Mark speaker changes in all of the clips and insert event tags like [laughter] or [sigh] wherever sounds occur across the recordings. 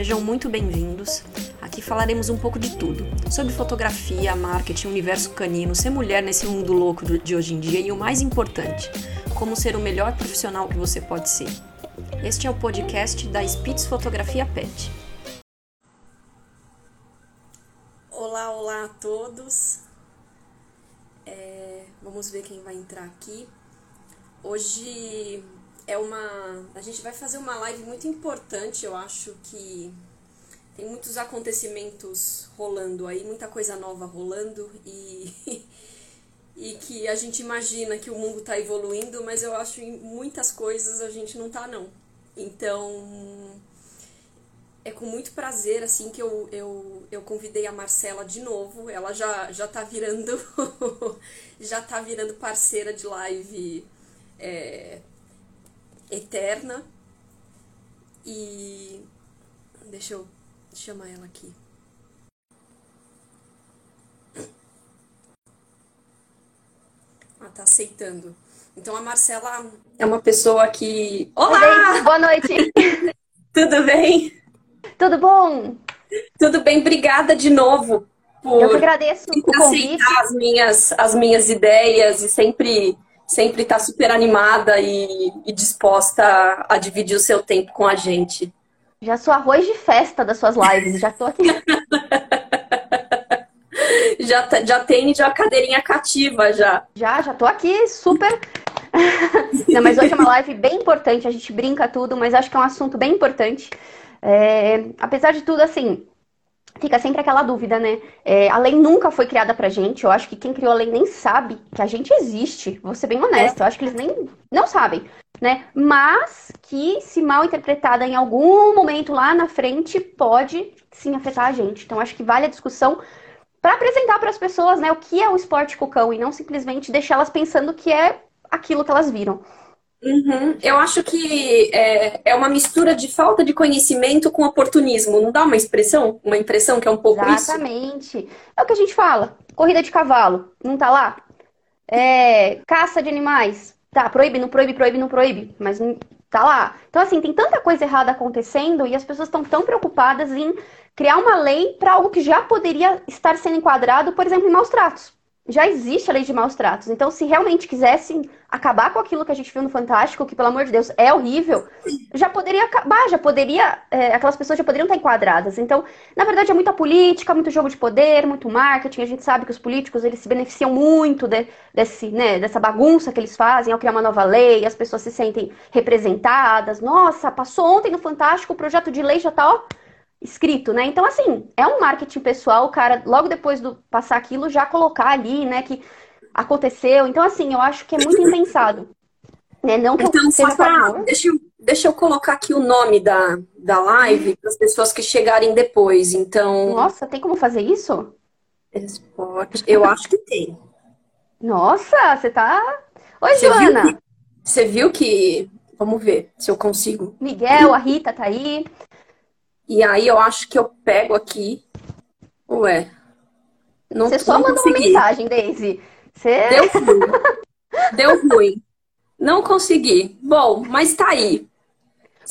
Speaker 1: Sejam muito bem-vindos. Aqui falaremos um pouco de tudo: sobre fotografia, marketing, universo canino, ser mulher nesse mundo louco de hoje em dia e o mais importante, como ser o melhor profissional que você pode ser. Este é o podcast da Spitz Fotografia Pet. Olá, olá a todos. É, vamos ver quem vai entrar aqui. Hoje é uma. A gente vai fazer uma live muito importante, eu acho que tem muitos acontecimentos rolando aí, muita coisa nova rolando e, [laughs] e que a gente imagina que o mundo está evoluindo, mas eu acho que em muitas coisas a gente não está não. Então é com muito prazer assim que eu, eu, eu convidei a Marcela de novo. Ela já, já tá virando [laughs] já tá virando parceira de live é, eterna. E deixa eu chamar ela aqui. Ah, tá aceitando. Então a Marcela é uma pessoa que.
Speaker 2: Olá! Boa noite! [laughs]
Speaker 1: Tudo bem?
Speaker 2: Tudo bom?
Speaker 1: Tudo bem, obrigada de novo
Speaker 2: por Eu agradeço o
Speaker 1: aceitar as minhas, as minhas ideias e sempre sempre estar tá super animada e, e disposta a dividir o seu tempo com a gente.
Speaker 2: Já sou arroz de festa das suas lives, já tô aqui. [laughs]
Speaker 1: já, tá, já tem já cadeirinha cativa já.
Speaker 2: Já, já tô aqui super. [laughs] Não, mas hoje é uma live bem importante, a gente brinca tudo, mas acho que é um assunto bem importante. É, apesar de tudo, assim, fica sempre aquela dúvida, né? É, a lei nunca foi criada pra gente. Eu acho que quem criou a lei nem sabe que a gente existe. Vou ser bem honesta. Eu acho que eles nem não sabem, né? Mas que, se mal interpretada em algum momento lá na frente, pode sim afetar a gente. Então, acho que vale a discussão para apresentar para as pessoas, né, o que é o esporte cucão e não simplesmente deixá-las pensando que é aquilo que elas viram.
Speaker 1: Uhum. Eu acho que é, é, uma mistura de falta de conhecimento com oportunismo. Não dá uma expressão? Uma impressão que é um pouco
Speaker 2: Exatamente. isso? Exatamente. É o que a gente fala. Corrida de cavalo. Não tá lá? É, caça de animais. Tá, proíbe, não proíbe, proíbe, não proíbe. Mas tá lá. Então, assim, tem tanta coisa errada acontecendo e as pessoas estão tão preocupadas em criar uma lei para algo que já poderia estar sendo enquadrado, por exemplo, em maus tratos já existe a lei de maus tratos. Então, se realmente quisessem acabar com aquilo que a gente viu no Fantástico, que, pelo amor de Deus, é horrível, já poderia acabar, já poderia. É, aquelas pessoas já poderiam estar enquadradas. Então, na verdade, é muita política, muito jogo de poder, muito marketing. A gente sabe que os políticos eles se beneficiam muito de, desse, né, dessa bagunça que eles fazem ao criar uma nova lei, as pessoas se sentem representadas. Nossa, passou ontem no Fantástico, o projeto de lei já está, ó escrito, né? Então, assim, é um marketing pessoal, o cara, logo depois do passar aquilo, já colocar ali, né, que aconteceu. Então, assim, eu acho que é muito impensado. Né? Não que
Speaker 1: então, só pra, deixa, eu, deixa eu colocar aqui o nome da, da live para as pessoas que chegarem depois. Então.
Speaker 2: Nossa, tem como fazer isso?
Speaker 1: Esporte. Eu acho que tem.
Speaker 2: Nossa, você tá. Oi, você Joana!
Speaker 1: Viu que, você viu que. Vamos ver se eu consigo.
Speaker 2: Miguel, a Rita tá aí.
Speaker 1: E aí eu acho que eu pego aqui. Ué.
Speaker 2: Não, Você só mandou uma mensagem, Daisy. Você...
Speaker 1: Deu [laughs] ruim. Deu ruim. Não consegui. Bom, mas tá aí.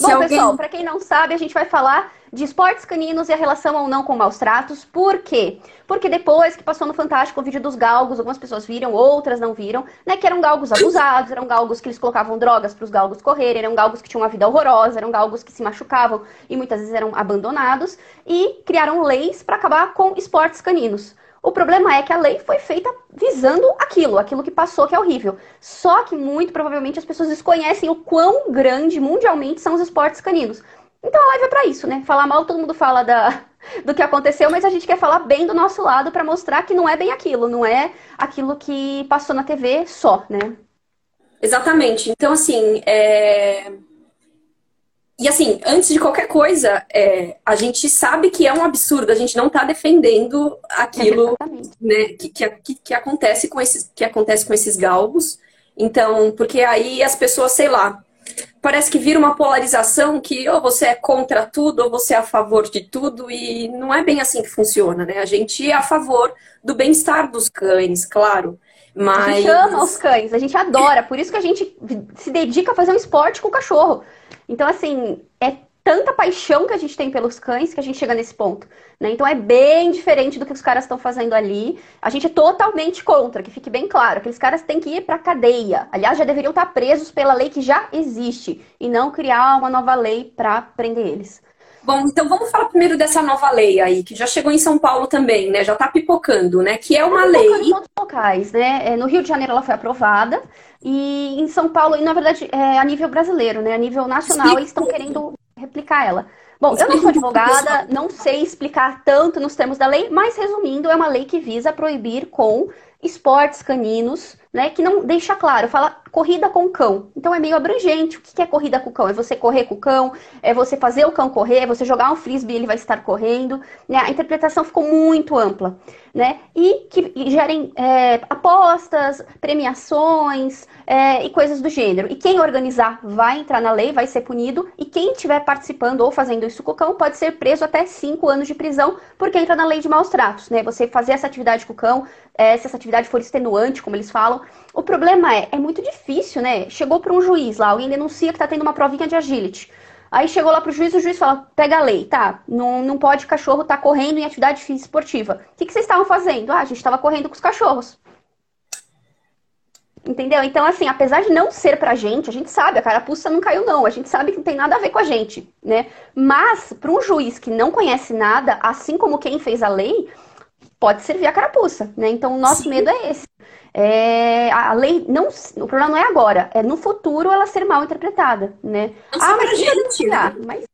Speaker 2: Bom, pessoal, para quem não sabe, a gente vai falar de esportes caninos e a relação ou não com maus tratos. Por quê? Porque depois que passou no Fantástico o vídeo dos galgos, algumas pessoas viram, outras não viram, né? Que eram galgos abusados, eram galgos que eles colocavam drogas para os galgos correrem, eram galgos que tinham uma vida horrorosa, eram galgos que se machucavam e muitas vezes eram abandonados e criaram leis para acabar com esportes caninos. O problema é que a lei foi feita visando aquilo, aquilo que passou que é horrível. Só que muito provavelmente as pessoas desconhecem o quão grande mundialmente são os esportes caninos. Então a live é para isso, né? Falar mal, todo mundo fala da, [laughs] do que aconteceu, mas a gente quer falar bem do nosso lado para mostrar que não é bem aquilo, não é aquilo que passou na TV só, né?
Speaker 1: Exatamente. Então, assim, é... E assim, antes de qualquer coisa, é, a gente sabe que é um absurdo, a gente não está defendendo aquilo né, que, que, que, acontece com esses, que acontece com esses galgos. Então, porque aí as pessoas, sei lá, parece que vira uma polarização que ou você é contra tudo ou você é a favor de tudo, e não é bem assim que funciona, né? A gente é a favor do bem-estar dos cães, claro. Mas...
Speaker 2: A gente ama os cães, a gente adora, por isso que a gente se dedica a fazer um esporte com o cachorro. Então, assim, é tanta paixão que a gente tem pelos cães que a gente chega nesse ponto. Né? Então é bem diferente do que os caras estão fazendo ali. A gente é totalmente contra, que fique bem claro. Aqueles caras têm que ir para cadeia. Aliás, já deveriam estar presos pela lei que já existe e não criar uma nova lei para prender eles.
Speaker 1: Bom, então vamos falar primeiro dessa nova lei aí, que já chegou em São Paulo também, né? Já está pipocando, né? Que é uma tá lei.
Speaker 2: Em todos os locais, né? É, no Rio de Janeiro ela foi aprovada. E em São Paulo, e na verdade, é a nível brasileiro, né? A nível nacional, Explica. eles estão querendo replicar ela. Bom, eu não sou advogada, não sei explicar tanto nos termos da lei, mas resumindo, é uma lei que visa proibir com esportes caninos, né? Que não deixa claro, fala corrida com cão. Então é meio abrangente. O que é corrida com cão? É você correr com o cão, é você fazer o cão correr, é você jogar um frisbee ele vai estar correndo. Né? A interpretação ficou muito ampla, né? E que gerem é, apostas, premiações, é, e coisas do gênero. E quem organizar vai entrar na lei, vai ser punido, e quem estiver participando ou fazendo isso com o cão pode ser preso até 5 anos de prisão, porque entra na lei de maus tratos, né? Você fazer essa atividade com o cão, é, se essa atividade for extenuante, como eles falam. O problema é, é muito difícil, né? Chegou para um juiz lá, alguém denuncia que está tendo uma provinha de agility. Aí chegou lá pro juiz, o juiz fala: pega a lei, tá? Não, não pode cachorro estar tá correndo em atividade física esportiva. O que, que vocês estavam fazendo? Ah, a gente estava correndo com os cachorros. Entendeu? Então, assim, apesar de não ser pra gente, a gente sabe, a carapuça não caiu, não. A gente sabe que não tem nada a ver com a gente, né? Mas, para um juiz que não conhece nada, assim como quem fez a lei, pode servir a carapuça, né? Então, o nosso Sim. medo é esse. É, a lei não. O problema não é agora, é no futuro ela ser mal interpretada, né?
Speaker 1: Não ah, mas gente, né? mas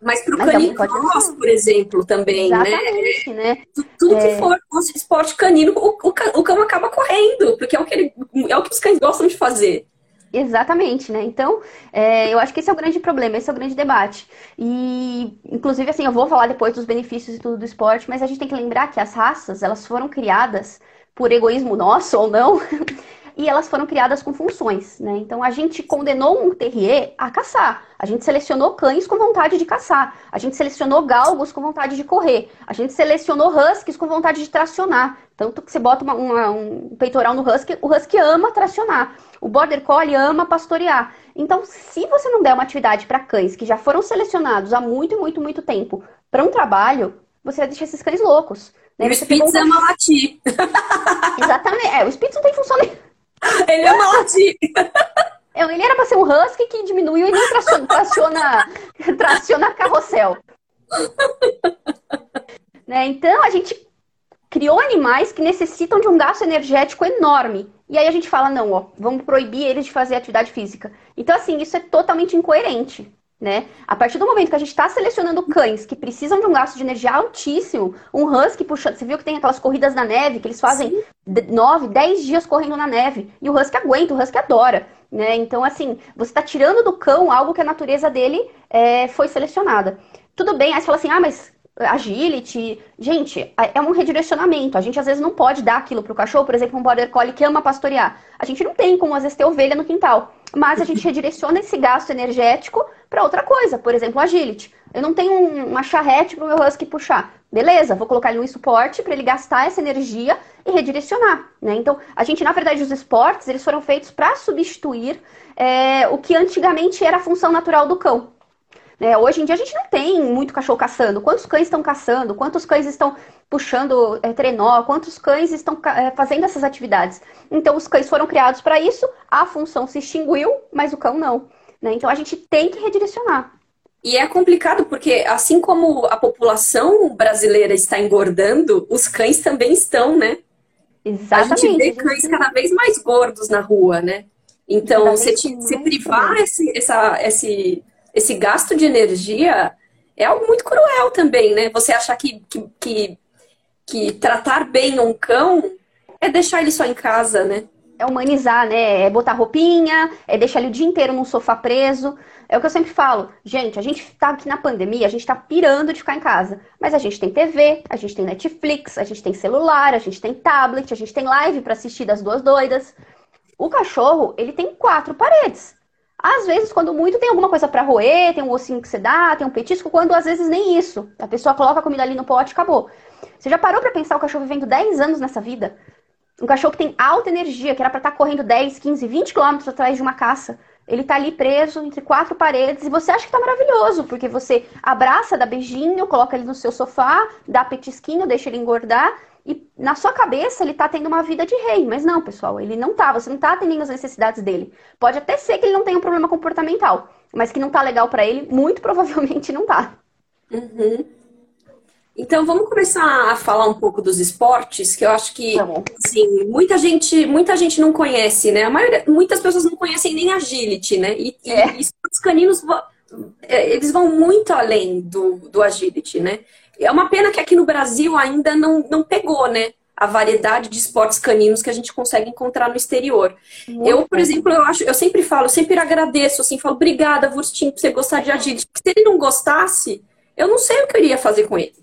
Speaker 1: mas para o canino cross, por exemplo, também, né? Exatamente, né? né? Tudo é... que for esporte canino, o, o, o cão acaba correndo, porque é o, que ele, é o que os cães gostam de fazer.
Speaker 2: Exatamente, né? Então, é, eu acho que esse é o grande problema, esse é o grande debate. E, inclusive, assim, eu vou falar depois dos benefícios e tudo do esporte, mas a gente tem que lembrar que as raças, elas foram criadas por egoísmo nosso ou não, [laughs] e elas foram criadas com funções, né? Então a gente condenou um terrier a caçar, a gente selecionou cães com vontade de caçar, a gente selecionou galgos com vontade de correr, a gente selecionou huskies com vontade de tracionar. Tanto que você bota uma, uma, um peitoral no husky, o husky ama tracionar, o border collie ama pastorear. Então, se você não der uma atividade para cães que já foram selecionados há muito, muito, muito tempo para um trabalho, você vai deixar esses cães loucos.
Speaker 1: O Spitz um... ama latir. [laughs]
Speaker 2: Exatamente. É, o Spitz não tem função nenhuma. [laughs]
Speaker 1: Ele é uma latir.
Speaker 2: Ele era para ser um husky que diminuiu e não traciona, [laughs] traciona, traciona carrossel. né? Então a gente criou animais que necessitam de um gasto energético enorme. E aí a gente fala, não, ó, vamos proibir eles de fazer atividade física. Então, assim, isso é totalmente incoerente né? A partir do momento que a gente está selecionando cães que precisam de um gasto de energia altíssimo, um husky puxando, você viu que tem aquelas corridas na neve, que eles fazem nove, dez dias correndo na neve, e o husky aguenta, o husky adora, né? Então, assim, você está tirando do cão algo que a natureza dele é, foi selecionada. Tudo bem, aí você fala assim, ah, mas agility. Gente, é um redirecionamento. A gente às vezes não pode dar aquilo pro cachorro, por exemplo, um border collie que ama pastorear. A gente não tem como às vezes ter ovelha no quintal, mas a gente [laughs] redireciona esse gasto energético para outra coisa, por exemplo, agility. Eu não tenho uma charrete pro meu husky puxar. Beleza, vou colocar ele no suporte para ele gastar essa energia e redirecionar, né? Então, a gente, na verdade, os esportes, eles foram feitos para substituir é, o que antigamente era a função natural do cão. É, hoje em dia a gente não tem muito cachorro caçando. Quantos cães estão caçando? Quantos cães estão puxando é, trenó? Quantos cães estão é, fazendo essas atividades? Então os cães foram criados para isso, a função se extinguiu, mas o cão não. Né? Então a gente tem que redirecionar.
Speaker 1: E é complicado porque, assim como a população brasileira está engordando, os cães também estão, né?
Speaker 2: Exatamente.
Speaker 1: A gente vê cães cada vez mais gordos na rua, né? Então, você, você privar esse, essa, esse, esse gasto de energia é algo muito cruel também, né? Você achar que, que, que, que tratar bem um cão é deixar ele só em casa, né?
Speaker 2: é humanizar, né? É botar roupinha, é deixar ele o dia inteiro num sofá preso. É o que eu sempre falo. Gente, a gente tá aqui na pandemia, a gente tá pirando de ficar em casa. Mas a gente tem TV, a gente tem Netflix, a gente tem celular, a gente tem tablet, a gente tem live para assistir das duas doidas. O cachorro, ele tem quatro paredes. Às vezes, quando muito, tem alguma coisa para roer, tem um ossinho que você dá, tem um petisco, quando às vezes nem isso. A pessoa coloca a comida ali no pote e acabou. Você já parou para pensar o cachorro vivendo 10 anos nessa vida? Um cachorro que tem alta energia, que era para estar tá correndo 10, 15, 20 quilômetros atrás de uma caça. Ele tá ali preso entre quatro paredes e você acha que tá maravilhoso, porque você abraça, dá beijinho, coloca ele no seu sofá, dá petisquinho, deixa ele engordar e na sua cabeça ele tá tendo uma vida de rei. Mas não, pessoal, ele não tá. Você não tá atendendo as necessidades dele. Pode até ser que ele não tenha um problema comportamental, mas que não tá legal para ele, muito [laughs] provavelmente não tá.
Speaker 1: Uhum. Então vamos começar a falar um pouco dos esportes, que eu acho que assim, muita gente, muita gente não conhece, né? A maioria, muitas pessoas não conhecem nem agility, né? E, é. e esportes caninos é, eles vão muito além do, do agility, né? É uma pena que aqui no Brasil ainda não, não pegou, né? A variedade de esportes caninos que a gente consegue encontrar no exterior. Muito eu, por exemplo, eu acho, eu sempre falo, eu sempre agradeço, assim, falo, obrigada, Vurstin, por você gostar de agility. Se ele não gostasse, eu não sei o que eu iria fazer com ele.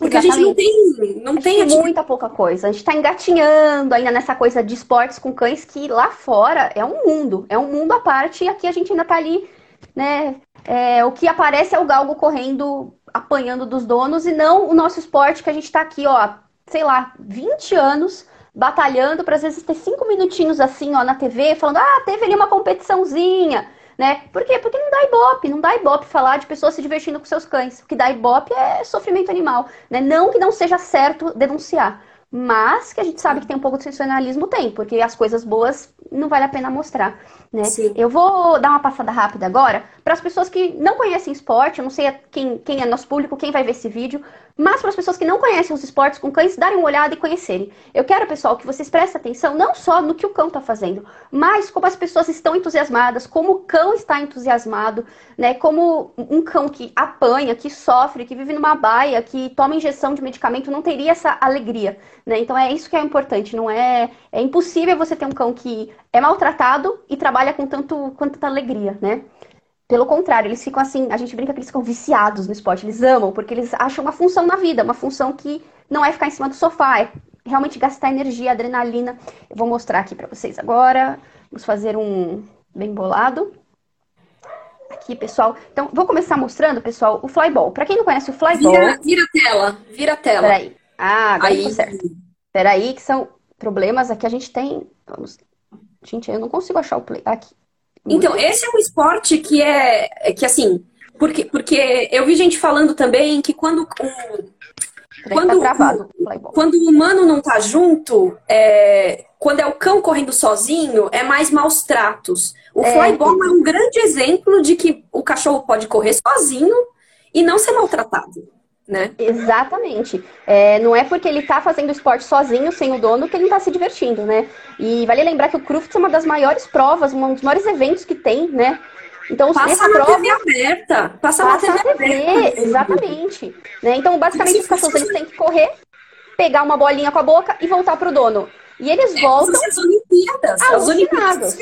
Speaker 1: Porque Exatamente. a gente não tem. Não tem,
Speaker 2: tem muita pouca coisa. A gente está engatinhando ainda nessa coisa de esportes com cães que lá fora é um mundo. É um mundo à parte e aqui a gente ainda está ali, né? É, o que aparece é o galgo correndo apanhando dos donos e não o nosso esporte que a gente está aqui, ó, sei lá, 20 anos batalhando para às vezes ter cinco minutinhos assim, ó, na TV, falando, ah, teve ali uma competiçãozinha, né? Por quê? Porque não dá ibope, não dá ibope falar de pessoas se divertindo com seus cães. O que dá ibope é sofrimento animal, né? Não que não seja certo denunciar, mas que a gente sabe que tem um pouco de sensacionalismo, tem, porque as coisas boas não vale a pena mostrar. Né? Eu vou dar uma passada rápida agora para as pessoas que não conhecem esporte, eu não sei quem, quem é nosso público, quem vai ver esse vídeo, mas para as pessoas que não conhecem os esportes com cães, darem uma olhada e conhecerem. Eu quero, pessoal, que vocês prestem atenção não só no que o cão está fazendo, mas como as pessoas estão entusiasmadas, como o cão está entusiasmado, né? Como um cão que apanha, que sofre, que vive numa baia, que toma injeção de medicamento, não teria essa alegria, né? Então é isso que é importante, não é... É impossível você ter um cão que é maltratado e trabalha com tanto, com tanta alegria, né? Pelo contrário, eles ficam assim, a gente brinca que eles ficam viciados no esporte, eles amam, porque eles acham uma função na vida, uma função que não é ficar em cima do sofá, é realmente gastar energia, adrenalina. Eu vou mostrar aqui para vocês agora. Vamos fazer um bem bolado. Aqui, pessoal. Então, vou começar mostrando, pessoal, o flyball. Para quem não conhece o flyball...
Speaker 1: Vira, vira a tela, vira a tela.
Speaker 2: Peraí. Ah, agora Aí. certo. Peraí, que são problemas aqui. A gente tem... Vamos... Gente, eu não consigo achar o play. Aqui.
Speaker 1: Então, esse é um esporte que é, é, que assim, porque, porque eu vi gente falando também que quando quando, tá travado, quando o humano não tá junto, é, quando é o cão correndo sozinho, é mais maus tratos. O é, flyball é um grande exemplo de que o cachorro pode correr sozinho e não ser maltratado né?
Speaker 2: Exatamente. É, não é porque ele está fazendo esporte sozinho, sem o dono, que ele está se divertindo, né? E vale lembrar que o Crufts é uma das maiores provas, um dos maiores eventos que tem, né?
Speaker 1: Então, passa na prova, TV aberta.
Speaker 2: Passa, passa na TV, TV aberta. Exatamente. Né? Então, basicamente, os cachorros eles têm que correr, pegar uma bolinha com a boca e voltar pro dono. E eles é, voltam.
Speaker 1: As Olimpíadas. As Olimpíadas.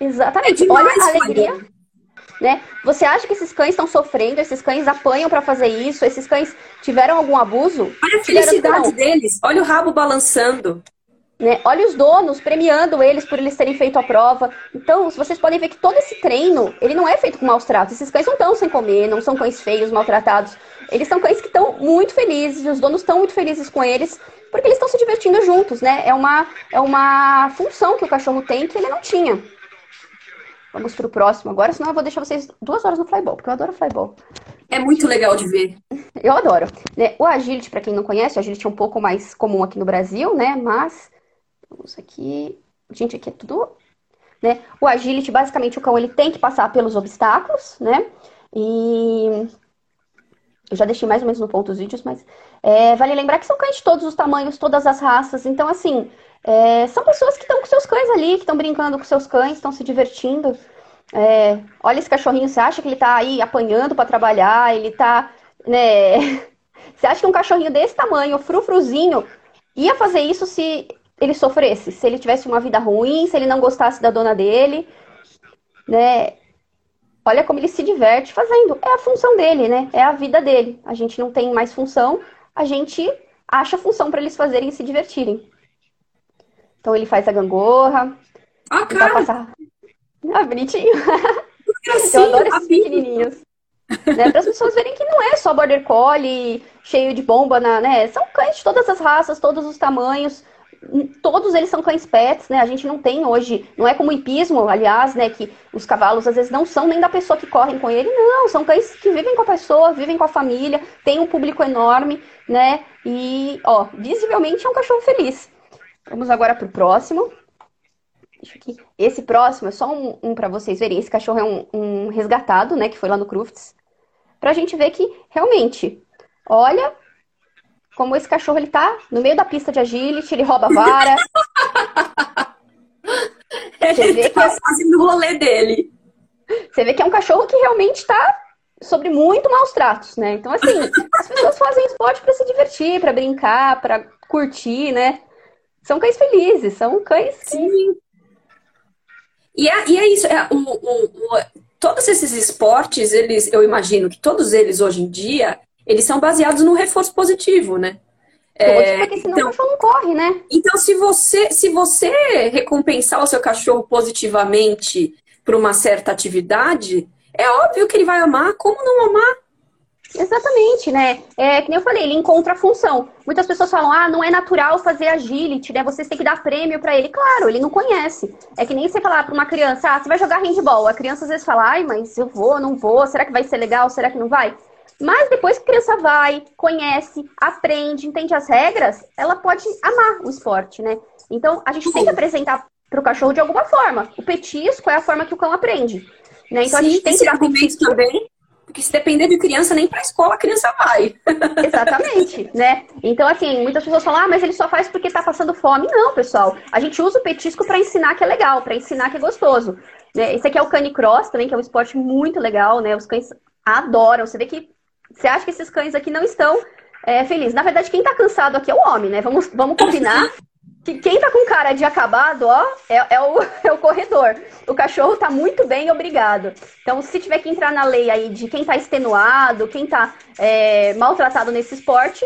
Speaker 2: Exatamente. É demais, Olha a alegria né? Você acha que esses cães estão sofrendo? Esses cães apanham para fazer isso? Esses cães tiveram algum abuso?
Speaker 1: Olha a felicidade deles. Olha o rabo balançando.
Speaker 2: Né? Olha os donos premiando eles por eles terem feito a prova. Então, vocês podem ver que todo esse treino, ele não é feito com maus tratos. Esses cães não estão sem comer, não são cães feios, maltratados. Eles são cães que estão muito felizes, os donos estão muito felizes com eles, porque eles estão se divertindo juntos, né? É uma, é uma função que o cachorro tem que ele não tinha. Vamos pro próximo agora, senão eu vou deixar vocês duas horas no flyball, porque eu adoro flyball.
Speaker 1: É muito legal de ver. [laughs]
Speaker 2: Eu adoro. O agility, para quem não conhece, o agility é um pouco mais comum aqui no Brasil, né? Mas vamos aqui, gente, aqui é tudo, né? O agility, basicamente, o cão ele tem que passar pelos obstáculos, né? E eu já deixei mais ou menos no ponto os vídeos, mas é, vale lembrar que são cães de todos os tamanhos, todas as raças. Então, assim, é, são pessoas que estão com seus cães ali, que estão brincando com seus cães, estão se divertindo. É, olha esse cachorrinho, você acha que ele está aí apanhando para trabalhar? Ele está, né? [laughs] Você acha que um cachorrinho desse tamanho, frufruzinho, ia fazer isso se ele sofresse, se ele tivesse uma vida ruim, se ele não gostasse da dona dele, né? Olha como ele se diverte fazendo. É a função dele, né? É a vida dele. A gente não tem mais função, a gente acha função para eles fazerem e se divertirem. Então ele faz a gangorra.
Speaker 1: Ah, cara! Passar...
Speaker 2: Ah, bonitinho. [laughs] Assim, Eu adoro esses pequenininhos. né, para as pessoas verem que não é só border collie cheio de bomba, na, né? São cães de todas as raças, todos os tamanhos todos eles são cães pets, né? A gente não tem hoje, não é como o hipismo, aliás, né? Que os cavalos às vezes não são nem da pessoa que correm com ele, não, são cães que vivem com a pessoa, vivem com a família, tem um público enorme, né? E, ó, visivelmente é um cachorro feliz. Vamos agora pro próximo. Deixa aqui. Esse próximo é só um, um para vocês verem. Esse cachorro é um, um resgatado, né? Que foi lá no Crufts. Pra gente ver que realmente, olha, como esse cachorro ele tá no meio da pista de agility, ele rouba a vara. [laughs]
Speaker 1: Você vê tá que é... fazendo o rolê dele.
Speaker 2: Você vê que é um cachorro que realmente tá sobre muito maus tratos, né? Então, assim, as pessoas fazem esporte para se divertir, para brincar, para curtir, né? São cães felizes, são cães.
Speaker 1: Sim. E é, e é isso, é, o, o, o, todos esses esportes, eles, eu imagino que todos eles hoje em dia, eles são baseados no reforço positivo, né?
Speaker 2: É, porque senão então, o cachorro não corre, né?
Speaker 1: Então, se você, se você recompensar o seu cachorro positivamente por uma certa atividade, é óbvio que ele vai amar. Como não amar?
Speaker 2: Exatamente, né? É que nem eu falei, ele encontra a função. Muitas pessoas falam, ah, não é natural fazer agility, né? Vocês têm que dar prêmio para ele. Claro, ele não conhece. É que nem você falar para uma criança, ah, você vai jogar handball. A criança às vezes fala, ai, mas eu vou, não vou, será que vai ser legal, será que não vai? Mas depois que a criança vai, conhece, aprende, entende as regras, ela pode amar o esporte, né? Então a gente Sim. tem que apresentar para o cachorro de alguma forma. O petisco é a forma que o cão aprende. Né?
Speaker 1: Então Sim, a gente tem que dar também. Porque se depender de criança, nem para a escola a criança vai. [laughs]
Speaker 2: Exatamente, né? Então, assim, muitas pessoas falam, ah, mas ele só faz porque tá passando fome. Não, pessoal. A gente usa o petisco para ensinar que é legal, para ensinar que é gostoso. Né? Esse aqui é o canicross também, que é um esporte muito legal, né? Os cães adoram. Você vê que você acha que esses cães aqui não estão é, felizes. Na verdade, quem tá cansado aqui é o homem, né? Vamos, vamos combinar [laughs] que quem tá com cara de acabado, ó, é, é, o, [laughs] é o corredor. O cachorro tá muito bem, obrigado. Então, se tiver que entrar na lei aí de quem tá extenuado, quem tá é, maltratado nesse esporte,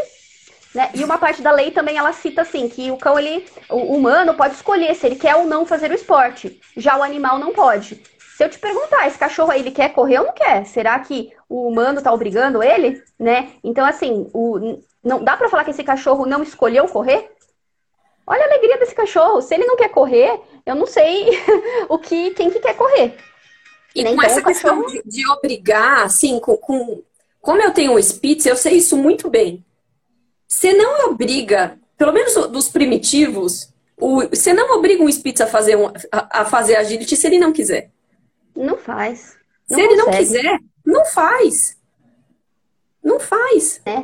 Speaker 2: né? E uma parte da lei também ela cita assim que o cão ele, o humano pode escolher se ele quer ou não fazer o esporte. Já o animal não pode. Se eu te perguntar, esse cachorro aí, ele quer correr ou não quer? Será que o humano tá obrigando ele, né? Então, assim, o, não dá para falar que esse cachorro não escolheu correr? Olha a alegria desse cachorro. Se ele não quer correr, eu não sei [laughs] o que quem que quer correr.
Speaker 1: E né? com então, essa questão de, de, obrigar, assim, com, com, como eu tenho um Spitz, eu sei isso muito bem. Você não obriga, pelo menos dos primitivos, o, você não obriga um Spitz a fazer, um, a, a fazer agility se ele não quiser.
Speaker 2: Não faz.
Speaker 1: Não Se ele não quiser, não faz. Não faz.
Speaker 2: É.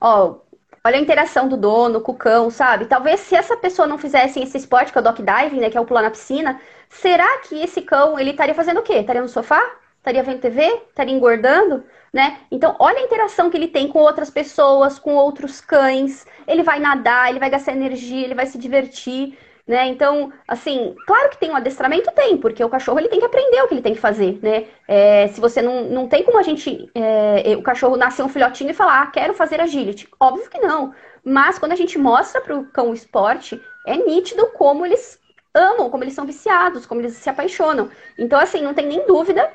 Speaker 2: Ó, olha a interação do dono com o cão, sabe? Talvez se essa pessoa não fizesse esse esporte, que é o dock diving, né, que é o pular na piscina, será que esse cão, ele estaria fazendo o quê? Estaria no sofá? Estaria vendo TV? Estaria engordando? Né? Então, olha a interação que ele tem com outras pessoas, com outros cães. Ele vai nadar, ele vai gastar energia, ele vai se divertir. Né? Então, assim, claro que tem um adestramento, tem, porque o cachorro ele tem que aprender o que ele tem que fazer, né? É, se você não, não tem como a gente, é, o cachorro nascer um filhotinho e falar, ah, quero fazer agility. Óbvio que não. Mas quando a gente mostra para o cão o esporte, é nítido como eles amam, como eles são viciados, como eles se apaixonam. Então, assim, não tem nem dúvida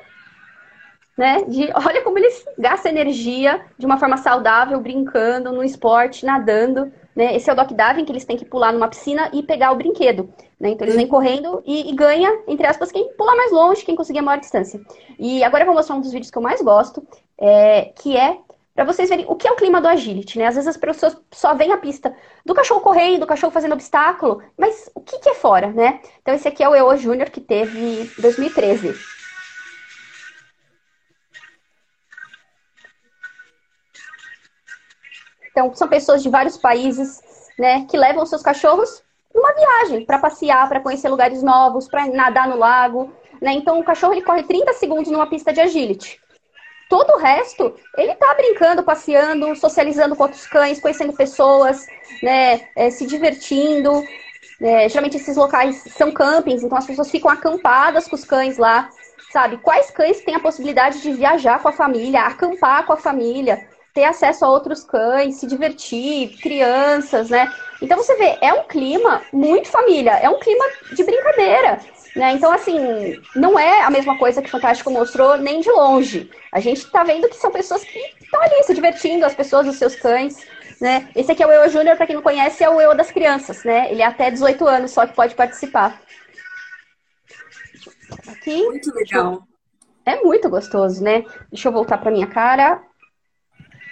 Speaker 2: né? De, [laughs] olha como eles gastam energia de uma forma saudável, brincando no esporte, nadando. Né? Esse é o Doc Davin, que eles têm que pular numa piscina e pegar o brinquedo. Né? Então eles vêm correndo e, e, ganha, entre aspas, quem pular mais longe, quem conseguir a maior distância. E agora eu vou mostrar um dos vídeos que eu mais gosto, é, que é para vocês verem o que é o clima do agility, né? Às vezes as pessoas só veem a pista do cachorro correndo, do cachorro fazendo obstáculo, mas o que, que é fora, né? Então esse aqui é o EO Júnior que teve 2013. Então, são pessoas de vários países, né, que levam seus cachorros numa viagem para passear, para conhecer lugares novos, para nadar no lago, né? Então, o cachorro ele corre 30 segundos numa pista de agility. Todo o resto, ele tá brincando, passeando, socializando com outros cães, conhecendo pessoas, né, é, se divertindo, É, geralmente esses locais são campings, então as pessoas ficam acampadas com os cães lá, sabe? Quais cães têm a possibilidade de viajar com a família, acampar com a família, ter acesso a outros cães, se divertir, crianças, né? Então você vê, é um clima muito família, é um clima de brincadeira. Né? Então, assim, não é a mesma coisa que o Fantástico mostrou nem de longe. A gente está vendo que são pessoas que estão ali se divertindo, as pessoas, os seus cães. Né? Esse aqui é o Eu Júnior, para quem não conhece, é o Eu das crianças, né? Ele é até 18 anos só que pode participar.
Speaker 1: Aqui. Muito legal.
Speaker 2: É muito gostoso, né? Deixa eu voltar para minha cara.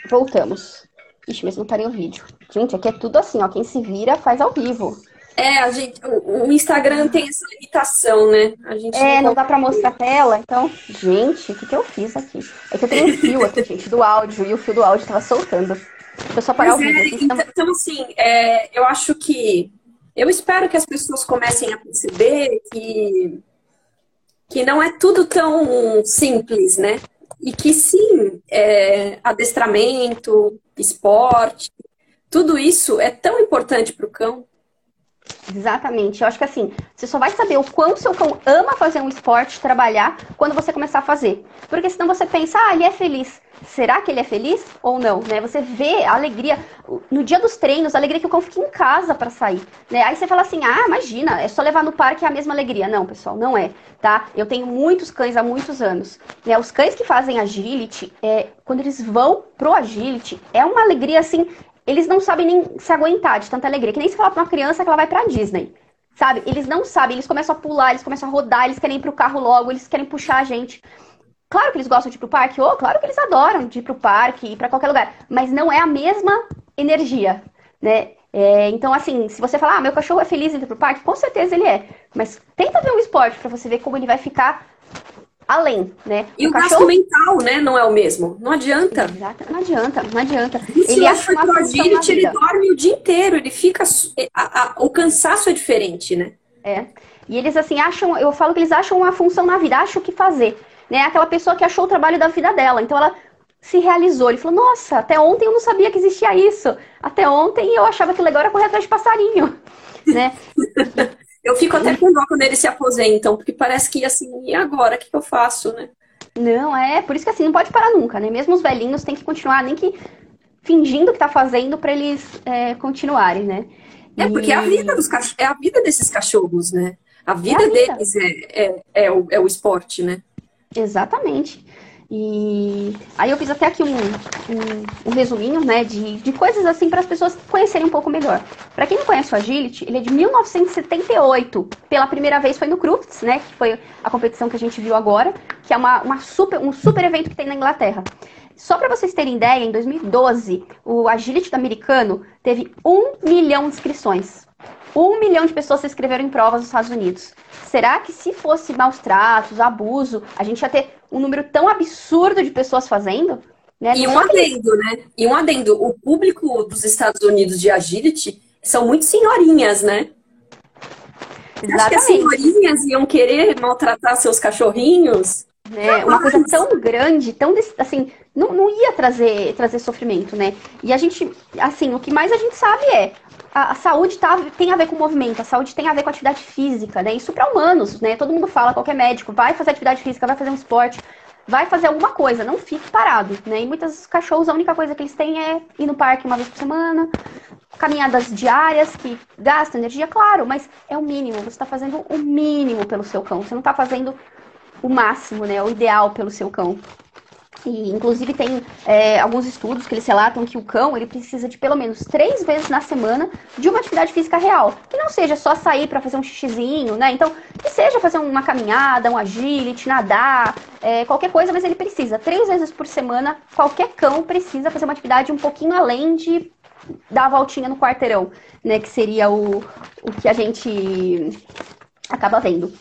Speaker 2: Voltamos. Ixi, mas não parei o vídeo. Gente, aqui é tudo assim, ó. Quem se vira faz ao vivo.
Speaker 1: É, a gente, o, Instagram tem essa limitação, né?
Speaker 2: A gente é, não, não dá pra mostrar a tela. Então, gente, o que, que eu fiz aqui? É que eu tenho um fio aqui, [laughs] gente, do áudio, e o fio do áudio tava soltando. Deixa eu só parar Mas o vídeo. É,
Speaker 1: então, então, assim, é, eu acho que. Eu espero que as pessoas comecem a perceber que, que não é tudo tão simples, né? E que sim, é, adestramento, esporte, tudo isso é tão importante para o cão.
Speaker 2: Exatamente. Eu acho que assim, você só vai saber o quanto seu cão ama fazer um esporte, trabalhar, quando você começar a fazer. Porque senão você pensa, ah, ele é feliz. Será que ele é feliz ou não? Né? Você vê a alegria, no dia dos treinos, a alegria que o cão fica em casa para sair. Né? Aí você fala assim, ah, imagina, é só levar no parque é a mesma alegria. Não, pessoal, não é. Tá? Eu tenho muitos cães há muitos anos. Né? Os cães que fazem agility, é, quando eles vão pro agility, é uma alegria assim eles não sabem nem se aguentar de tanta alegria. Que nem se falar pra uma criança que ela vai pra Disney. Sabe? Eles não sabem, eles começam a pular, eles começam a rodar, eles querem ir pro carro logo, eles querem puxar a gente. Claro que eles gostam de ir pro parque, ou claro que eles adoram de ir pro parque, ir pra qualquer lugar. Mas não é a mesma energia, né? É, então, assim, se você falar, ah, meu cachorro é feliz ir pro parque, com certeza ele é. Mas tenta ver um esporte para você ver como ele vai ficar além, né?
Speaker 1: E o, o cachorro... gasto mental, né? Não é o mesmo. Não adianta.
Speaker 2: Exato, não adianta, não adianta.
Speaker 1: Isso ele acha uma agility, ele dorme o dia inteiro, ele fica. A, a, o cansaço é diferente, né?
Speaker 2: É. E eles assim acham, eu falo que eles acham uma função na vida, acham o que fazer. Né? Aquela pessoa que achou o trabalho da vida dela. Então ela se realizou. Ele falou, nossa, até ontem eu não sabia que existia isso. Até ontem eu achava que legal era correr atrás de passarinho. [laughs] né?
Speaker 1: Eu fico até com dó quando eles se aposentam, porque parece que assim, e agora? O que, que eu faço, né?
Speaker 2: Não, é, por isso que assim, não pode parar nunca, né? Mesmo os velhinhos têm que continuar, nem que fingindo que tá fazendo para eles é, continuarem, né?
Speaker 1: É, porque é a vida dos cachorros, é a vida desses cachorros, né? A vida, é a vida. deles é, é, é, o, é o esporte, né?
Speaker 2: Exatamente. E aí eu fiz até aqui um, um, um resuminho, né, de, de coisas assim para as pessoas conhecerem um pouco melhor. Para quem não conhece o Agility, ele é de 1978. Pela primeira vez foi no Crufts, né, que foi a competição que a gente viu agora, que é uma, uma super, um super evento que tem na Inglaterra. Só para vocês terem ideia, em 2012, o Agility do americano teve um milhão de inscrições. Um milhão de pessoas se inscreveram em provas nos Estados Unidos. Será que se fosse maus tratos, abuso, a gente ia ter um número tão absurdo de pessoas fazendo?
Speaker 1: Né? E um adendo, né? E um adendo. O público dos Estados Unidos de agility são muito senhorinhas, né? Exatamente. Acho que as senhorinhas iam querer maltratar seus cachorrinhos.
Speaker 2: Né? Uma coisa tão grande, tão assim, não, não ia trazer, trazer sofrimento, né? E a gente, assim, o que mais a gente sabe é a, saúde tá, tem a ver com movimento, a saúde tem a ver com atividade física, né? Isso para humanos, né? Todo mundo fala, qualquer médico, vai fazer atividade física, vai fazer um esporte, vai fazer alguma coisa, não fique parado, né? E muitos cachorros, a única coisa que eles têm é ir no parque uma vez por semana, caminhadas diárias que gastam energia, claro, mas é o mínimo. Você está fazendo o mínimo pelo seu cão. Você não está fazendo o máximo, né? O ideal pelo seu cão. E, inclusive, tem é, alguns estudos que eles relatam que o cão ele precisa de pelo menos três vezes na semana de uma atividade física real. Que não seja só sair para fazer um xixizinho, né? Então, que seja fazer uma caminhada, um agility, nadar, é, qualquer coisa, mas ele precisa. Três vezes por semana, qualquer cão precisa fazer uma atividade um pouquinho além de dar a voltinha no quarteirão, né? Que seria o, o que a gente acaba vendo.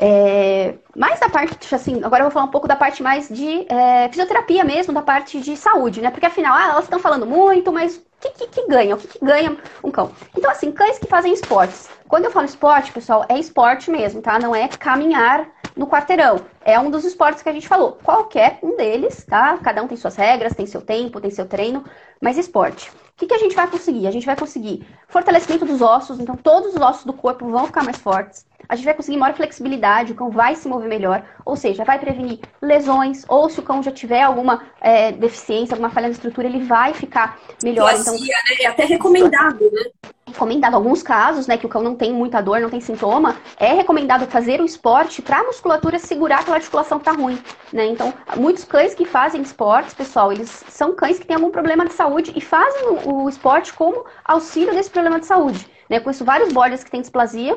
Speaker 2: É, mais da parte, assim, agora eu vou falar um pouco da parte mais de é, fisioterapia mesmo, da parte de saúde, né? Porque afinal, ah, elas estão falando muito, mas o que, que, que ganha? O que, que ganha um cão? Então, assim, cães que fazem esportes. Quando eu falo esporte, pessoal, é esporte mesmo, tá? Não é caminhar no quarteirão. É um dos esportes que a gente falou. Qualquer um deles, tá? Cada um tem suas regras, tem seu tempo, tem seu treino, mas esporte. O que, que a gente vai conseguir? A gente vai conseguir fortalecimento dos ossos, então todos os ossos do corpo vão ficar mais fortes. A gente vai conseguir maior flexibilidade, o cão vai se mover melhor, ou seja, vai prevenir lesões, ou se o cão já tiver alguma é, deficiência, alguma falha na estrutura, ele vai ficar melhor.
Speaker 1: Então, né? É até recomendado, né?
Speaker 2: recomendado alguns casos, né, que o cão não tem muita dor, não tem sintoma, é recomendado fazer o esporte para a musculatura segurar aquela articulação que tá ruim, né? Então, muitos cães que fazem esportes, pessoal, eles são cães que têm algum problema de saúde e fazem o, o esporte como auxílio desse problema de saúde. Né? Conheço vários borders que têm displasia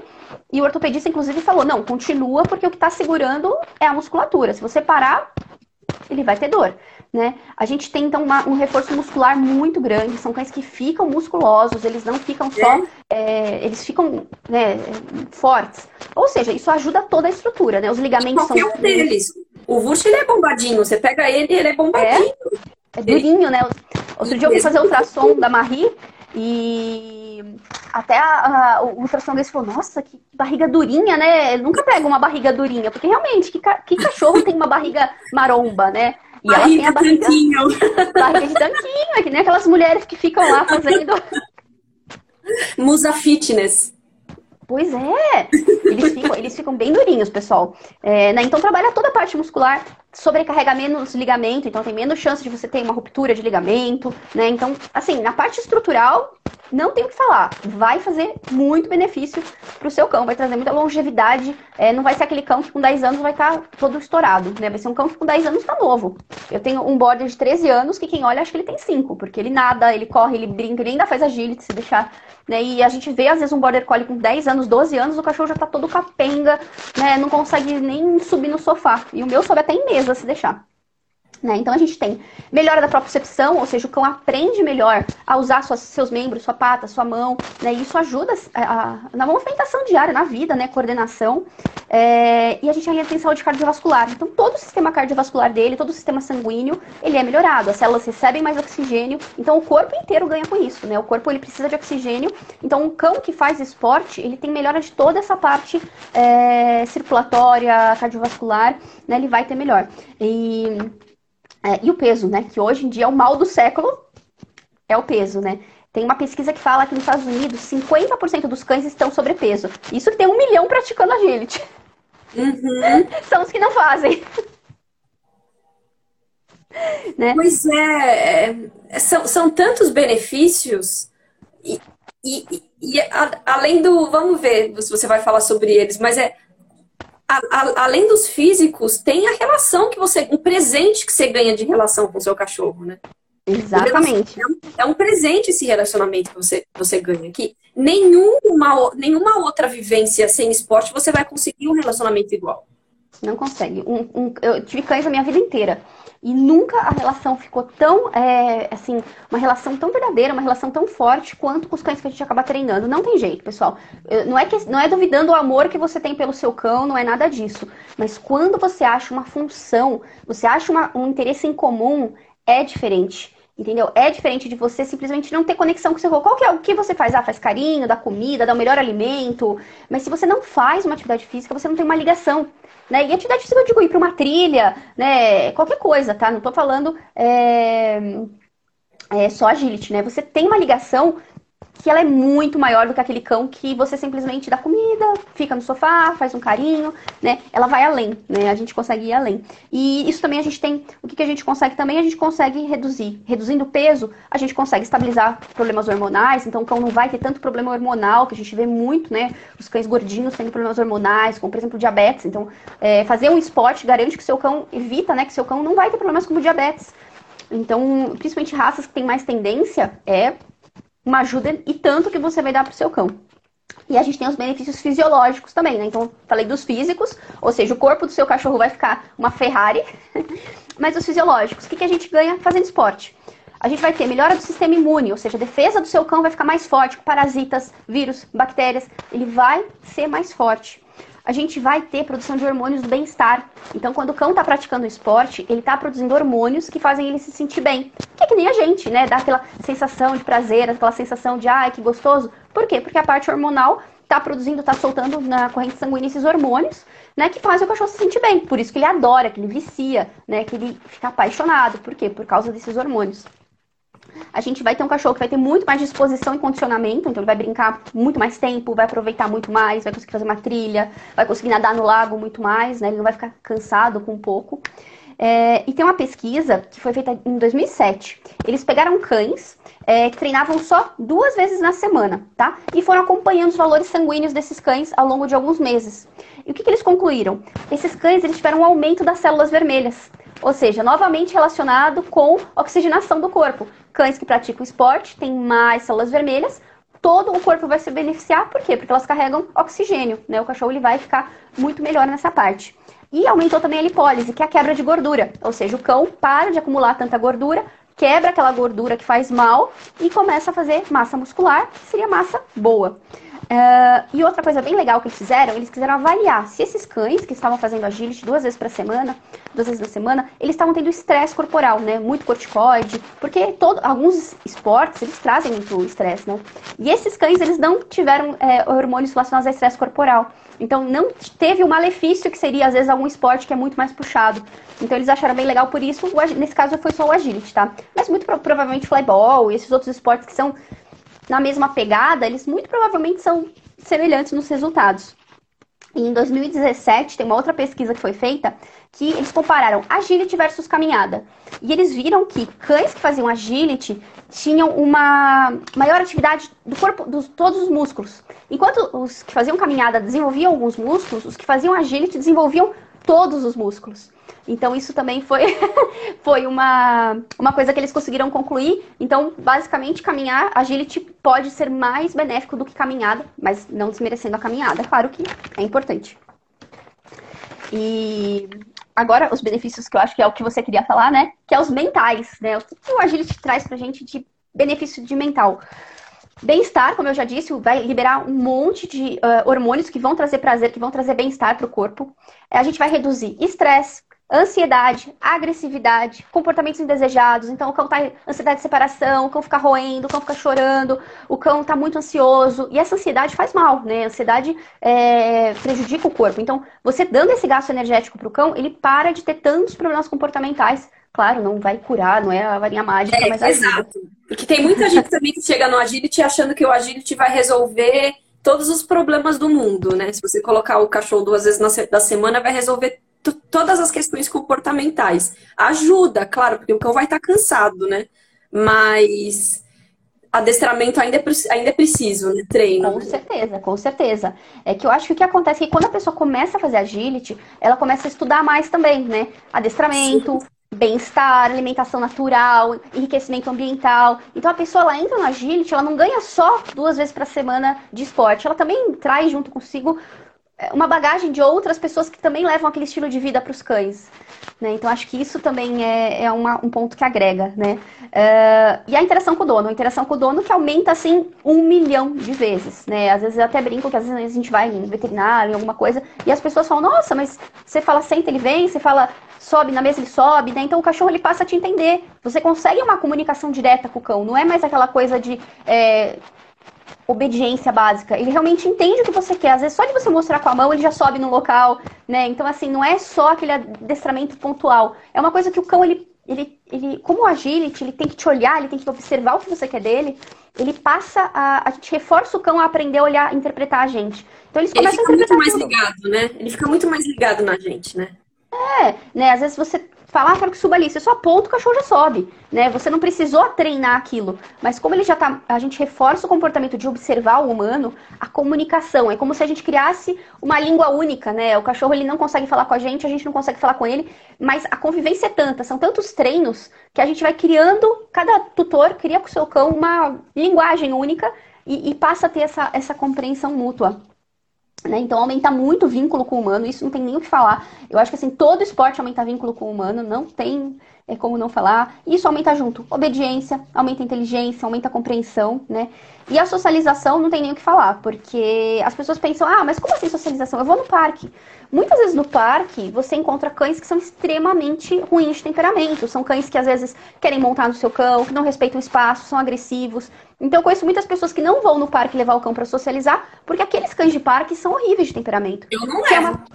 Speaker 2: e o ortopedista, inclusive, falou: não, continua porque o que está segurando é a musculatura. Se você parar, ele vai ter dor né? A gente tem então uma, um reforço muscular muito grande, são cães que ficam musculosos, eles não ficam só, é. É, eles ficam né, fortes. Ou seja, isso ajuda toda a estrutura, né? Os ligamentos
Speaker 1: Qualquer
Speaker 2: são.
Speaker 1: um deles. O Wurst ele é bombadinho, você pega ele, ele é bombadinho.
Speaker 2: É, é durinho, né? Outro dia eu fui fazer o ultrassom da Marie e até a, a, o ultrassom desse falou, nossa, que barriga durinha, né? Eu nunca pego uma barriga durinha, porque realmente, que, que cachorro tem uma barriga maromba, né?
Speaker 1: E barriga ela tem a barriga, tanquinho. [laughs]
Speaker 2: barriga de tanquinho, é que nem aquelas mulheres que ficam lá fazendo. [laughs]
Speaker 1: Musa Fitness.
Speaker 2: Pois é, eles ficam, eles ficam bem durinhos, pessoal. É, né? Então trabalha toda a parte muscular, sobrecarrega menos ligamento, então tem menos chance de você ter uma ruptura de ligamento, né? Então, assim, na parte estrutural, não tem o que falar. Vai fazer muito benefício para o seu cão, vai trazer muita longevidade. É, não vai ser aquele cão que com 10 anos vai estar tá todo estourado, né? Vai ser um cão que com 10 anos está novo. Eu tenho um border de 13 anos que quem olha acha que ele tem 5, porque ele nada, ele corre, ele brinca, ele ainda faz agility se deixar. Né? E a gente vê, às vezes, um border collie com 10 anos, 12 anos, o cachorro já está todo capenga, né? Não consegue nem subir no sofá. E o meu sobe até em mesa se deixar. Né? Então a gente tem melhora da propriocepção, ou seja, o cão aprende melhor a usar suas, seus membros, sua pata, sua mão, né? E isso ajuda a, a, na movimentação diária, na vida, né? Coordenação. É, e a gente ainda tem saúde cardiovascular. Então todo o sistema cardiovascular dele, todo o sistema sanguíneo, ele é melhorado. As células recebem mais oxigênio, então o corpo inteiro ganha com isso, né? O corpo ele precisa de oxigênio. Então um cão que faz esporte, ele tem melhora de toda essa parte é, circulatória, cardiovascular, né? Ele vai ter melhor. E é, e o peso, né? Que hoje em dia é o mal do século, é o peso, né? Tem uma pesquisa que fala que nos Estados Unidos 50% dos cães estão sobrepeso. Isso que tem um milhão praticando agility.
Speaker 1: Uhum. [laughs]
Speaker 2: São os que não fazem. [laughs]
Speaker 1: né? Pois é, é, são, são tantos benefícios e, e, e a, além do, vamos ver se você vai falar sobre eles, mas é a, a, além dos físicos, tem a relação que você. um presente que você ganha de relação com o seu cachorro, né?
Speaker 2: Exatamente.
Speaker 1: É um, é um, presente esse relacionamento que você, você ganha aqui. Nenhuma, nenhuma outra vivência sem esporte você vai conseguir um relacionamento igual.
Speaker 2: Não consegue. Um, um, eu tive cães a minha vida inteira. E nunca a relação ficou tão, é, assim, uma relação tão verdadeira, uma relação tão forte quanto com os cães que a gente acaba treinando. Não tem jeito, pessoal. Não é, que, não é duvidando o amor que você tem pelo seu cão, não é nada disso. Mas quando você acha uma função, você acha uma, um interesse em comum, é diferente. Entendeu? É diferente de você simplesmente não ter conexão com o seu cão. Qual que é o que você faz? Ah, faz carinho, dá comida, dá o melhor alimento. Mas se você não faz uma atividade física, você não tem uma ligação. Né? E atividade física eu digo ir para uma trilha, né? Qualquer coisa, tá? Não estou falando é... É só agility, né? Você tem uma ligação que ela é muito maior do que aquele cão que você simplesmente dá comida, fica no sofá, faz um carinho, né? Ela vai além, né? A gente consegue ir além. E isso também a gente tem, o que, que a gente consegue também? A gente consegue reduzir. Reduzindo o peso, a gente consegue estabilizar problemas hormonais, então o cão não vai ter tanto problema hormonal, que a gente vê muito, né? Os cães gordinhos tendo problemas hormonais, como por exemplo diabetes. Então, é, fazer um esporte garante que seu cão evita, né? Que seu cão não vai ter problemas como diabetes. Então, principalmente raças que têm mais tendência, é uma ajuda e tanto que você vai dar para o seu cão. E a gente tem os benefícios fisiológicos também, né? Então, falei dos físicos, ou seja, o corpo do seu cachorro vai ficar uma Ferrari, [laughs] mas os fisiológicos, o que, que a gente ganha fazendo esporte? A gente vai ter melhora do sistema imune, ou seja, a defesa do seu cão vai ficar mais forte, parasitas, vírus, bactérias, ele vai ser mais forte a gente vai ter produção de hormônios do bem-estar. Então, quando o cão está praticando esporte, ele está produzindo hormônios que fazem ele se sentir bem. Que é que nem a gente, né? Dá aquela sensação de prazer, aquela sensação de, ai, que gostoso. Por quê? Porque a parte hormonal tá produzindo, tá soltando na corrente sanguínea esses hormônios, né, que fazem o cachorro se sentir bem. Por isso que ele adora, que ele vicia, né, que ele fica apaixonado. Por quê? Por causa desses hormônios. A gente vai ter um cachorro que vai ter muito mais disposição e condicionamento, então ele vai brincar muito mais tempo, vai aproveitar muito mais, vai conseguir fazer uma trilha, vai conseguir nadar no lago muito mais, né? Ele não vai ficar cansado com pouco. É, e tem uma pesquisa que foi feita em 2007. Eles pegaram cães é, que treinavam só duas vezes na semana, tá? E foram acompanhando os valores sanguíneos desses cães ao longo de alguns meses. E o que, que eles concluíram? Esses cães eles tiveram um aumento das células vermelhas, ou seja, novamente relacionado com oxigenação do corpo. Cães que praticam esporte têm mais células vermelhas, todo o corpo vai se beneficiar, por quê? Porque elas carregam oxigênio, né? O cachorro ele vai ficar muito melhor nessa parte. E aumentou também a lipólise, que é a quebra de gordura. Ou seja, o cão para de acumular tanta gordura, quebra aquela gordura que faz mal e começa a fazer massa muscular, que seria massa boa. Uh, e outra coisa bem legal que eles fizeram, eles quiseram avaliar se esses cães que estavam fazendo agility duas vezes para semana, duas vezes na semana, eles estavam tendo estresse corporal, né? Muito corticoide, porque todo, alguns esportes eles trazem muito estresse, né? E esses cães eles não tiveram é, hormônios relacionados a estresse corporal. Então não teve o malefício que seria às vezes algum esporte que é muito mais puxado. Então eles acharam bem legal por isso. Nesse caso foi só o agility, tá? Mas muito provavelmente flyball e esses outros esportes que são na mesma pegada, eles muito provavelmente são semelhantes nos resultados. E em 2017, tem uma outra pesquisa que foi feita que eles compararam agility versus caminhada. E eles viram que cães que faziam agility tinham uma maior atividade do corpo, dos todos os músculos. Enquanto os que faziam caminhada desenvolviam alguns músculos, os que faziam agility desenvolviam todos os músculos. Então isso também foi, [laughs] foi uma, uma coisa que eles conseguiram concluir. Então, basicamente, caminhar, agility pode ser mais benéfico do que caminhada, mas não desmerecendo a caminhada, claro que é importante. E agora os benefícios que eu acho que é o que você queria falar, né? Que é os mentais, né? O que o agility traz pra gente de benefício de mental? Bem-estar, como eu já disse, vai liberar um monte de uh, hormônios que vão trazer prazer, que vão trazer bem-estar para o corpo. A gente vai reduzir estresse, ansiedade, agressividade, comportamentos indesejados. Então, o cão tá ansiedade de separação, o cão fica roendo, o cão fica chorando, o cão tá muito ansioso. E essa ansiedade faz mal, né? A ansiedade é, prejudica o corpo. Então, você dando esse gasto energético pro cão, ele para de ter tantos problemas comportamentais. Claro, não vai curar, não é a varinha mágica, é, mas
Speaker 1: ajuda. Exato. Porque tem muita gente também que chega no Agility achando que o Agility vai resolver todos os problemas do mundo, né? Se você colocar o cachorro duas vezes na semana, vai resolver todas as questões comportamentais. Ajuda, claro, porque o cão vai estar cansado, né? Mas adestramento ainda é, ainda é preciso, né? Treino.
Speaker 2: Com certeza, com certeza. É que eu acho que o que acontece é que quando a pessoa começa a fazer agility, ela começa a estudar mais também, né? Adestramento, bem-estar, alimentação natural, enriquecimento ambiental. Então a pessoa ela entra no agility, ela não ganha só duas vezes para semana de esporte, ela também traz junto consigo uma bagagem de outras pessoas que também levam aquele estilo de vida para os cães. Né? Então, acho que isso também é, é uma, um ponto que agrega. Né? Uh, e a interação com o dono. A interação com o dono que aumenta, assim, um milhão de vezes. Né? Às vezes eu até brinco que às vezes a gente vai em veterinário, em alguma coisa, e as pessoas falam, nossa, mas você fala senta, ele vem, você fala sobe na mesa, ele sobe, né? Então o cachorro ele passa a te entender. Você consegue uma comunicação direta com o cão. Não é mais aquela coisa de... É, obediência básica. Ele realmente entende o que você quer. Às vezes, só de você mostrar com a mão, ele já sobe no local, né? Então, assim, não é só aquele adestramento pontual. É uma coisa que o cão, ele, ele, ele como o agility, ele tem que te olhar, ele tem que observar o que você quer dele. Ele passa a. A gente reforça o cão a aprender a olhar, interpretar a gente.
Speaker 1: Então, eles começam ele fica a muito mais tudo. ligado, né? Ele fica muito mais ligado na gente, né?
Speaker 2: É, né? Às vezes você falar, quero que suba ali. Você só aponta, o cachorro já sobe, né? Você não precisou treinar aquilo. Mas como ele já tá, a gente reforça o comportamento de observar o humano, a comunicação. É como se a gente criasse uma língua única, né? O cachorro ele não consegue falar com a gente, a gente não consegue falar com ele, mas a convivência é tanta, são tantos treinos que a gente vai criando, cada tutor cria com o seu cão uma linguagem única e, e passa a ter essa, essa compreensão mútua. Né? Então aumenta muito o vínculo com o humano, isso não tem nem o que falar. Eu acho que assim, todo esporte aumenta vínculo com o humano, não tem é como não falar. E isso aumenta junto. Obediência, aumenta a inteligência, aumenta a compreensão, né? E a socialização não tem nem o que falar, porque as pessoas pensam, ah, mas como assim socialização? Eu vou no parque. Muitas vezes no parque você encontra cães que são extremamente ruins de temperamento. São cães que às vezes querem montar no seu cão, que não respeitam o espaço, são agressivos. Então eu conheço muitas pessoas que não vão no parque levar o cão para socializar, porque aqueles cães de parque são horríveis de temperamento.
Speaker 1: Eu não levo. É uma...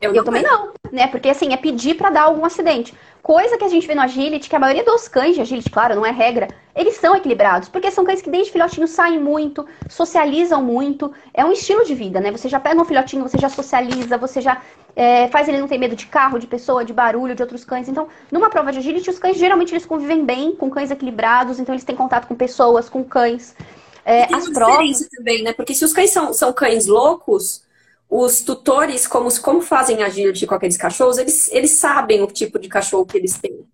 Speaker 2: Eu, eu também não, né? Porque assim, é pedir para dar algum acidente. Coisa que a gente vê no agility, que a maioria dos cães de agility, claro, não é regra, eles são equilibrados, porque são cães que desde filhotinho saem muito, socializam muito, é um estilo de vida, né? Você já pega um filhotinho, você já socializa, você já é, faz ele não ter medo de carro, de pessoa, de barulho, de outros cães. Então, numa prova de agility, os cães geralmente eles convivem bem com cães equilibrados, então eles têm contato com pessoas, com cães.
Speaker 1: É, tem as uma provas... também, né? Porque se os cães são, são cães loucos, os tutores, como, como fazem agility com aqueles cachorros, eles, eles sabem o tipo de cachorro que eles têm.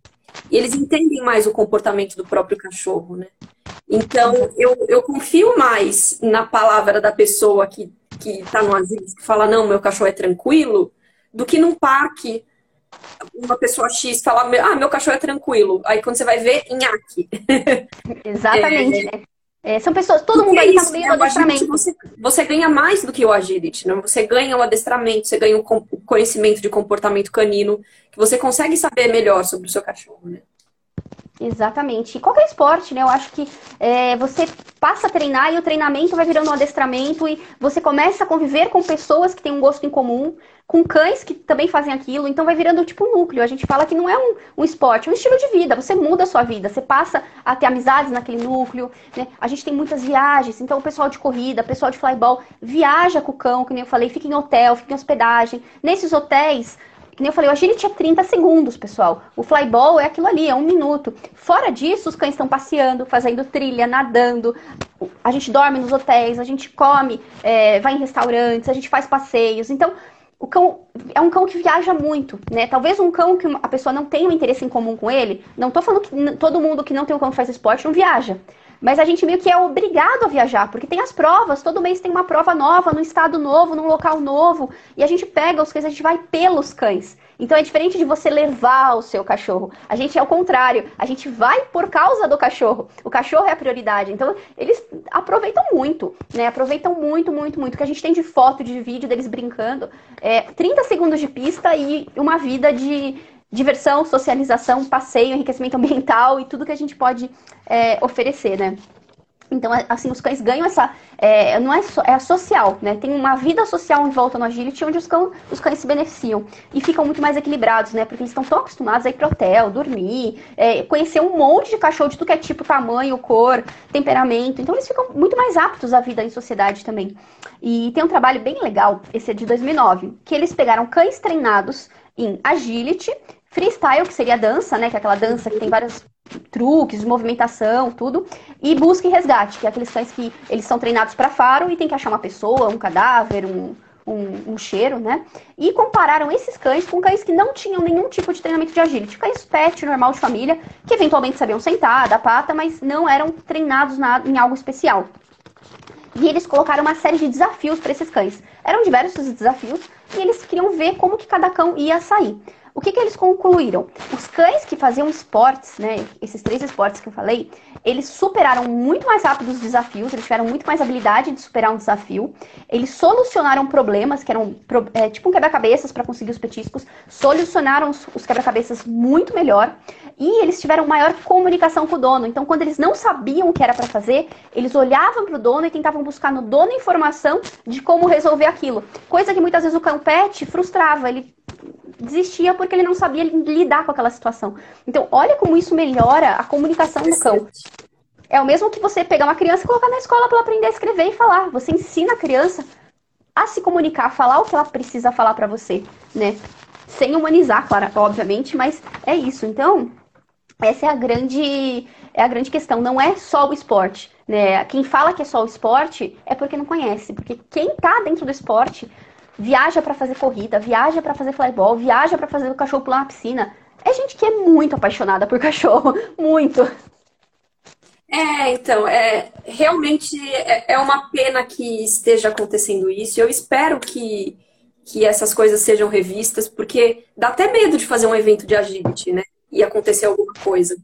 Speaker 1: E eles entendem mais o comportamento do próprio cachorro, né? Então, eu, eu confio mais na palavra da pessoa que, que tá no asilo, que fala, não, meu cachorro é tranquilo, do que num parque uma pessoa X falar, ah, meu cachorro é tranquilo. Aí quando você vai ver, nhaque.
Speaker 2: Exatamente, [laughs] é, né? É, são pessoas, todo mundo aí tá no meio do adestramento.
Speaker 1: Você, você ganha mais do que o agility, né? Você ganha o adestramento, você ganha o conhecimento de comportamento canino, que você consegue saber melhor sobre o seu cachorro, né?
Speaker 2: Exatamente. E qualquer esporte, né? Eu acho que é, você passa a treinar e o treinamento vai virando um adestramento e você começa a conviver com pessoas que têm um gosto em comum, com cães que também fazem aquilo, então vai virando tipo um núcleo. A gente fala que não é um, um esporte, é um estilo de vida. Você muda a sua vida, você passa a ter amizades naquele núcleo, né? A gente tem muitas viagens, então o pessoal de corrida, o pessoal de flyball viaja com o cão, que nem eu falei, fica em hotel, fica em hospedagem. Nesses hotéis, que nem eu falei, o agility é 30 segundos, pessoal. O flyball é aquilo ali, é um minuto. Fora disso, os cães estão passeando, fazendo trilha, nadando. A gente dorme nos hotéis, a gente come, é, vai em restaurantes, a gente faz passeios. Então, o cão é um cão que viaja muito, né? Talvez um cão que a pessoa não tenha um interesse em comum com ele. Não tô falando que todo mundo que não tem um cão que faz esporte não viaja. Mas a gente meio que é obrigado a viajar, porque tem as provas, todo mês tem uma prova nova, num estado novo, num local novo, e a gente pega os cães, a gente vai pelos cães. Então é diferente de você levar o seu cachorro. A gente é o contrário, a gente vai por causa do cachorro. O cachorro é a prioridade. Então eles aproveitam muito, né? Aproveitam muito, muito, muito. O que a gente tem de foto, de vídeo deles brincando, é 30 segundos de pista e uma vida de diversão, socialização, passeio, enriquecimento ambiental e tudo que a gente pode é, oferecer, né? Então, assim, os cães ganham essa. É, não é, so, é social, né? Tem uma vida social em volta no agility onde os, cão, os cães se beneficiam e ficam muito mais equilibrados, né? Porque eles estão tão acostumados a ir pro hotel, dormir, é, conhecer um monte de cachorro de tudo que é tipo, tamanho, cor, temperamento. Então, eles ficam muito mais aptos à vida em sociedade também. E tem um trabalho bem legal, esse é de 2009, que eles pegaram cães treinados em agility freestyle, que seria dança, né? Que é aquela dança que tem vários truques, movimentação, tudo. E busca e resgate, que é aqueles cães que eles são treinados para faro e tem que achar uma pessoa, um cadáver, um, um, um, cheiro, né? E compararam esses cães com cães que não tinham nenhum tipo de treinamento de agility. Cães pet, normal de família, que eventualmente sabiam sentar, dar pata, mas não eram treinados na, em algo especial. E eles colocaram uma série de desafios para esses cães. Eram diversos desafios e eles queriam ver como que cada cão ia sair. O que, que eles concluíram? Os cães que faziam esportes, né, esses três esportes que eu falei, eles superaram muito mais rápido os desafios, eles tiveram muito mais habilidade de superar um desafio, eles solucionaram problemas, que eram é, tipo um quebra-cabeças para conseguir os petiscos, solucionaram os, os quebra-cabeças muito melhor e eles tiveram maior comunicação com o dono. Então, quando eles não sabiam o que era para fazer, eles olhavam para o dono e tentavam buscar no dono informação de como resolver aquilo. Coisa que muitas vezes o cão pet frustrava, ele desistia porque ele não sabia lidar com aquela situação. Então, olha como isso melhora a comunicação do cão. É o mesmo que você pegar uma criança e colocar na escola para ela aprender a escrever e falar. Você ensina a criança a se comunicar, a falar o que ela precisa falar para você, né? Sem humanizar, claro, obviamente, mas é isso. Então, essa é a grande é a grande questão. Não é só o esporte, né? Quem fala que é só o esporte é porque não conhece, porque quem tá dentro do esporte viaja para fazer corrida, viaja para fazer flyball, viaja para fazer o cachorro pular na piscina. É gente que é muito apaixonada por [laughs] cachorro, muito.
Speaker 1: É, então, é, realmente é, é uma pena que esteja acontecendo isso. Eu espero que, que essas coisas sejam revistas, porque dá até medo de fazer um evento de agility, né? E acontecer alguma coisa.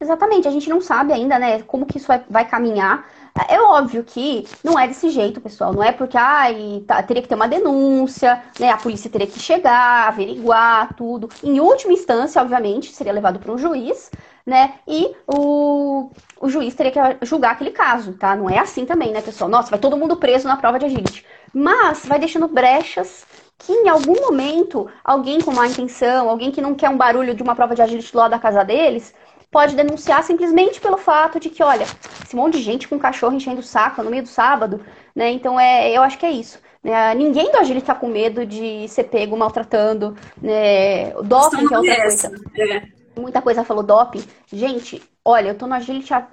Speaker 2: Exatamente, a gente não sabe ainda, né, como que isso vai, caminhar. É óbvio que não é desse jeito, pessoal. Não é porque ai, tá, teria que ter uma denúncia, né? A polícia teria que chegar, averiguar tudo. Em última instância, obviamente, seria levado para um juiz, né? E o, o juiz teria que julgar aquele caso, tá? Não é assim também, né, pessoal? Nossa, vai todo mundo preso na prova de agility. Mas vai deixando brechas que em algum momento alguém com má intenção, alguém que não quer um barulho de uma prova de agility lá da casa deles, pode denunciar simplesmente pelo fato de que, olha, esse monte de gente com cachorro enchendo o saco no meio do sábado, né? Então é, eu acho que é isso. Né? Ninguém do agility tá com medo de ser pego maltratando, né? O doping que é outra coisa. É. Muita coisa falou doping. Gente, olha, eu tô no agility há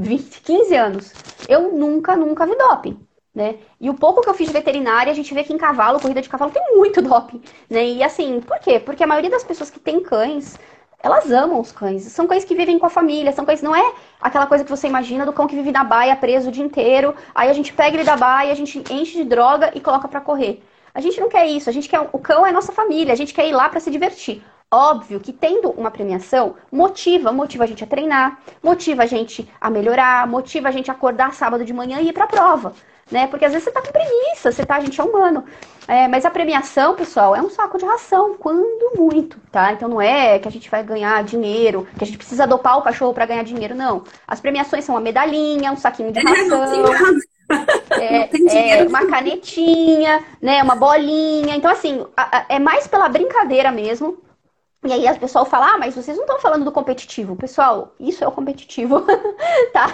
Speaker 2: 20, 15 anos. Eu nunca, nunca vi doping. Né? E o pouco que eu fiz de veterinária, a gente vê que em cavalo, corrida de cavalo, tem muito doping. Né? E assim, por quê? Porque a maioria das pessoas que tem cães elas amam os cães. São cães que vivem com a família, são cães. Não é aquela coisa que você imagina do cão que vive na baia preso o dia inteiro. Aí a gente pega ele da baia, a gente enche de droga e coloca para correr. A gente não quer isso. A gente quer o cão é nossa família. A gente quer ir lá para se divertir. Óbvio que tendo uma premiação motiva, motiva a gente a treinar, motiva a gente a melhorar, motiva a gente a acordar sábado de manhã e ir para a prova né? Porque às vezes você tá com preguiça, você tá, a gente é humano. É, mas a premiação, pessoal, é um saco de ração, quando muito, tá? Então não é que a gente vai ganhar dinheiro, que a gente precisa dopar o cachorro para ganhar dinheiro, não. As premiações são uma medalhinha, um saquinho de é, ração. É, é, uma canetinha, né? Uma bolinha. Então, assim, é mais pela brincadeira mesmo. E aí o pessoal fala, ah, mas vocês não estão falando do competitivo. Pessoal, isso é o competitivo, [laughs] tá?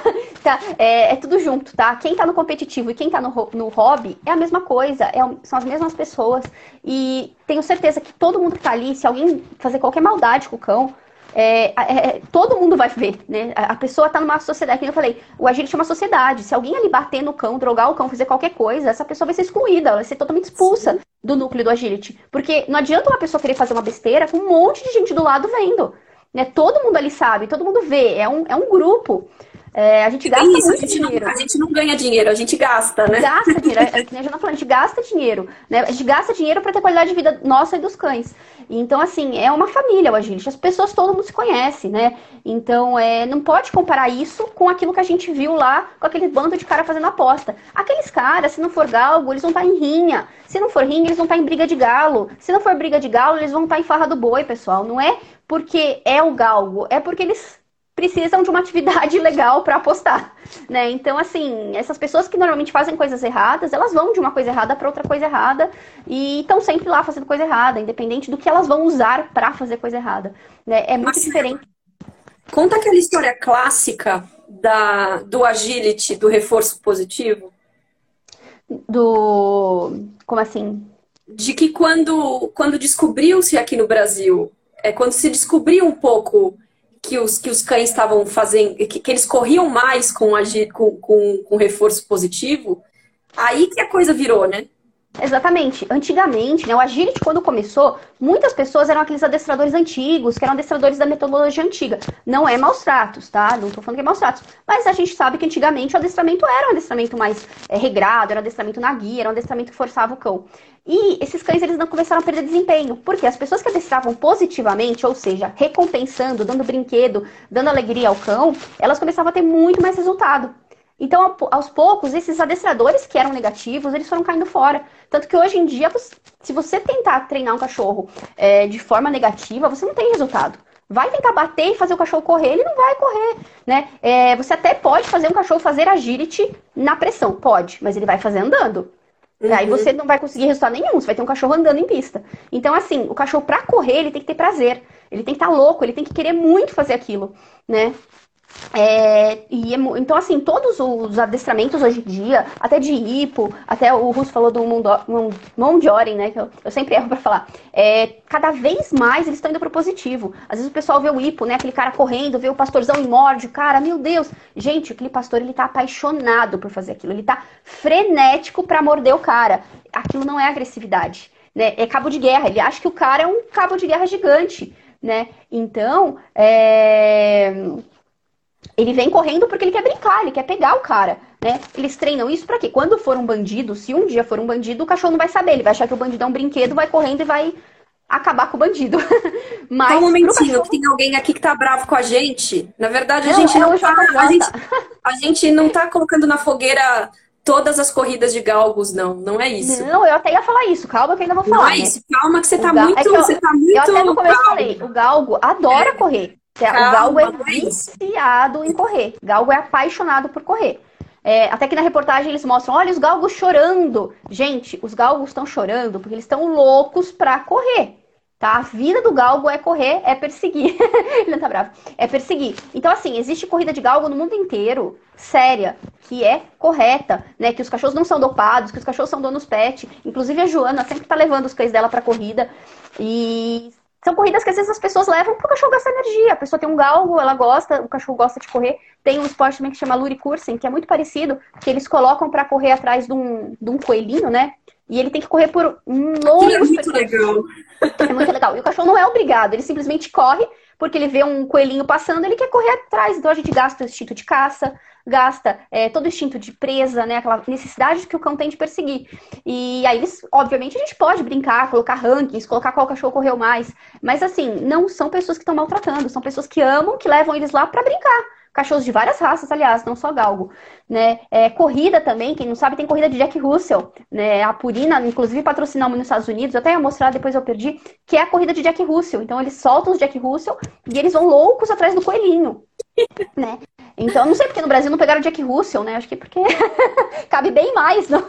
Speaker 2: tá? É, é, tudo junto, tá? Quem tá no competitivo e quem tá no, no hobby é a mesma coisa, é, são as mesmas pessoas. E tenho certeza que todo mundo que tá ali, se alguém fazer qualquer maldade com o cão, é, é, todo mundo vai ver, né? A pessoa está numa sociedade, como eu falei, o agility é uma sociedade. Se alguém ali bater no cão, drogar o cão, fazer qualquer coisa, essa pessoa vai ser excluída, ela vai ser totalmente expulsa Sim. do núcleo do agility. Porque não adianta uma pessoa querer fazer uma besteira com um monte de gente do lado vendo. Né? Todo mundo ali sabe, todo mundo vê, é um, é um grupo. É, a gente gasta isso, muito
Speaker 1: a
Speaker 2: dinheiro.
Speaker 1: Não, a gente não ganha dinheiro, a gente gasta, né?
Speaker 2: Gasta [laughs] dinheiro. É, é que nem a Jana falou, a gente gasta dinheiro. Né? A gente gasta dinheiro para ter qualidade de vida nossa e dos cães. Então, assim, é uma família o agility. As pessoas, todo mundo se conhece, né? Então, é, não pode comparar isso com aquilo que a gente viu lá, com aquele bando de cara fazendo aposta. Aqueles caras, se não for galgo, eles vão estar tá em rinha. Se não for rinha, eles vão estar tá em briga de galo. Se não for briga de galo, eles vão estar tá em farra do boi, pessoal. Não é porque é o galgo, é porque eles precisam de uma atividade [laughs] legal para apostar, né? Então, assim, essas pessoas que normalmente fazem coisas erradas, elas vão de uma coisa errada para outra coisa errada e estão sempre lá fazendo coisa errada, independente do que elas vão usar para fazer coisa errada, né? É muito Mas, diferente.
Speaker 1: Conta aquela história clássica da do agility, do reforço positivo.
Speaker 2: Do como assim?
Speaker 1: De que quando quando descobriu-se aqui no Brasil, é quando se descobriu um pouco que os, que os cães estavam fazendo, que, que, eles corriam mais com, com, com, com reforço positivo, aí que a coisa virou, né?
Speaker 2: Exatamente. Antigamente, né, o agility, quando começou, muitas pessoas eram aqueles adestradores antigos, que eram adestradores da metodologia antiga. Não é maus tratos, tá? Não tô falando que é maus tratos. Mas a gente sabe que antigamente o adestramento era um adestramento mais é, regrado, era um adestramento na guia, era um adestramento que forçava o cão. E esses cães, eles não começaram a perder desempenho. Porque as pessoas que adestravam positivamente, ou seja, recompensando, dando brinquedo, dando alegria ao cão, elas começavam a ter muito mais resultado. Então, aos poucos, esses adestradores que eram negativos, eles foram caindo fora. Tanto que hoje em dia, se você tentar treinar um cachorro é, de forma negativa, você não tem resultado. Vai tentar bater e fazer o cachorro correr, ele não vai correr, né? É, você até pode fazer um cachorro fazer agility na pressão, pode, mas ele vai fazer andando. Uhum. Aí você não vai conseguir resultado nenhum, você vai ter um cachorro andando em pista. Então, assim, o cachorro pra correr, ele tem que ter prazer. Ele tem que estar tá louco, ele tem que querer muito fazer aquilo, né? É, e, é então, assim, todos os adestramentos hoje em dia, até de hipo, até o Russo falou do Mondioren, né? Que eu, eu, sempre erro para falar. É, cada vez mais eles estão indo pro positivo. Às vezes o pessoal vê o hipo, né? Aquele cara correndo, vê o pastorzão e morde. Cara, meu Deus! Gente, aquele pastor, ele tá apaixonado por fazer aquilo. Ele tá frenético para morder o cara. Aquilo não é agressividade, né? É cabo de guerra. Ele acha que o cara é um cabo de guerra gigante, né? Então, é ele vem correndo porque ele quer brincar, ele quer pegar o cara, né? Eles treinam isso para quê? Quando for um bandido, se um dia for um bandido, o cachorro não vai saber, ele vai achar que o bandido é um brinquedo, vai correndo e vai acabar com o bandido. [laughs]
Speaker 1: Mas Só um momentinho, cachorro... que tem alguém aqui que tá bravo com a gente. Na verdade, a
Speaker 2: não,
Speaker 1: gente
Speaker 2: é
Speaker 1: não
Speaker 2: tá,
Speaker 1: a gente, a gente não tá colocando na fogueira todas as corridas de galgos, não. Não é isso.
Speaker 2: Não, eu até ia falar isso. Calma que eu ainda vou falar.
Speaker 1: Não é
Speaker 2: né?
Speaker 1: isso. Calma que você tá, muito, é eu, você tá muito.
Speaker 2: Eu até no começo falei, o galgo adora é. correr. Calma, o galgo é, é viciado em correr. Galgo é apaixonado por correr. É, até que na reportagem eles mostram, olha os galgos chorando. Gente, os galgos estão chorando porque eles estão loucos para correr. Tá? A vida do galgo é correr, é perseguir. [laughs] Ele não tá bravo. É perseguir. Então, assim, existe corrida de galgo no mundo inteiro, séria, que é correta, né? Que os cachorros não são dopados, que os cachorros são donos pet. Inclusive a Joana sempre tá levando os cães dela pra corrida. E são corridas que às vezes as pessoas levam pro cachorro gastar energia. A pessoa tem um galgo, ela gosta, o cachorro gosta de correr. Tem um esporte também que chama luricursen, que é muito parecido, que eles colocam para correr atrás de um, de um coelhinho, né? E ele tem que correr por um longo.
Speaker 1: É muito legal. [laughs]
Speaker 2: É muito legal. E o cachorro não é obrigado, ele simplesmente corre, porque ele vê um coelhinho passando, ele quer correr atrás. Então a gente gasta o instinto de caça, gasta é, todo o instinto de presa, né? Aquela necessidade que o cão tem de perseguir. E aí, obviamente, a gente pode brincar, colocar rankings, colocar qual cachorro correu mais. Mas assim, não são pessoas que estão maltratando, são pessoas que amam, que levam eles lá para brincar cachorros de várias raças, aliás, não só galgo, né? É, corrida também, quem não sabe, tem corrida de Jack Russell, né? A Purina, inclusive, patrocinamos nos Estados Unidos, eu até ia mostrar, depois eu perdi, que é a corrida de Jack Russell. Então, eles soltam os Jack Russell e eles vão loucos atrás do coelhinho, né? Então, não sei porque no Brasil não pegaram Jack Russell, né? Acho que porque [laughs] cabe bem mais, não?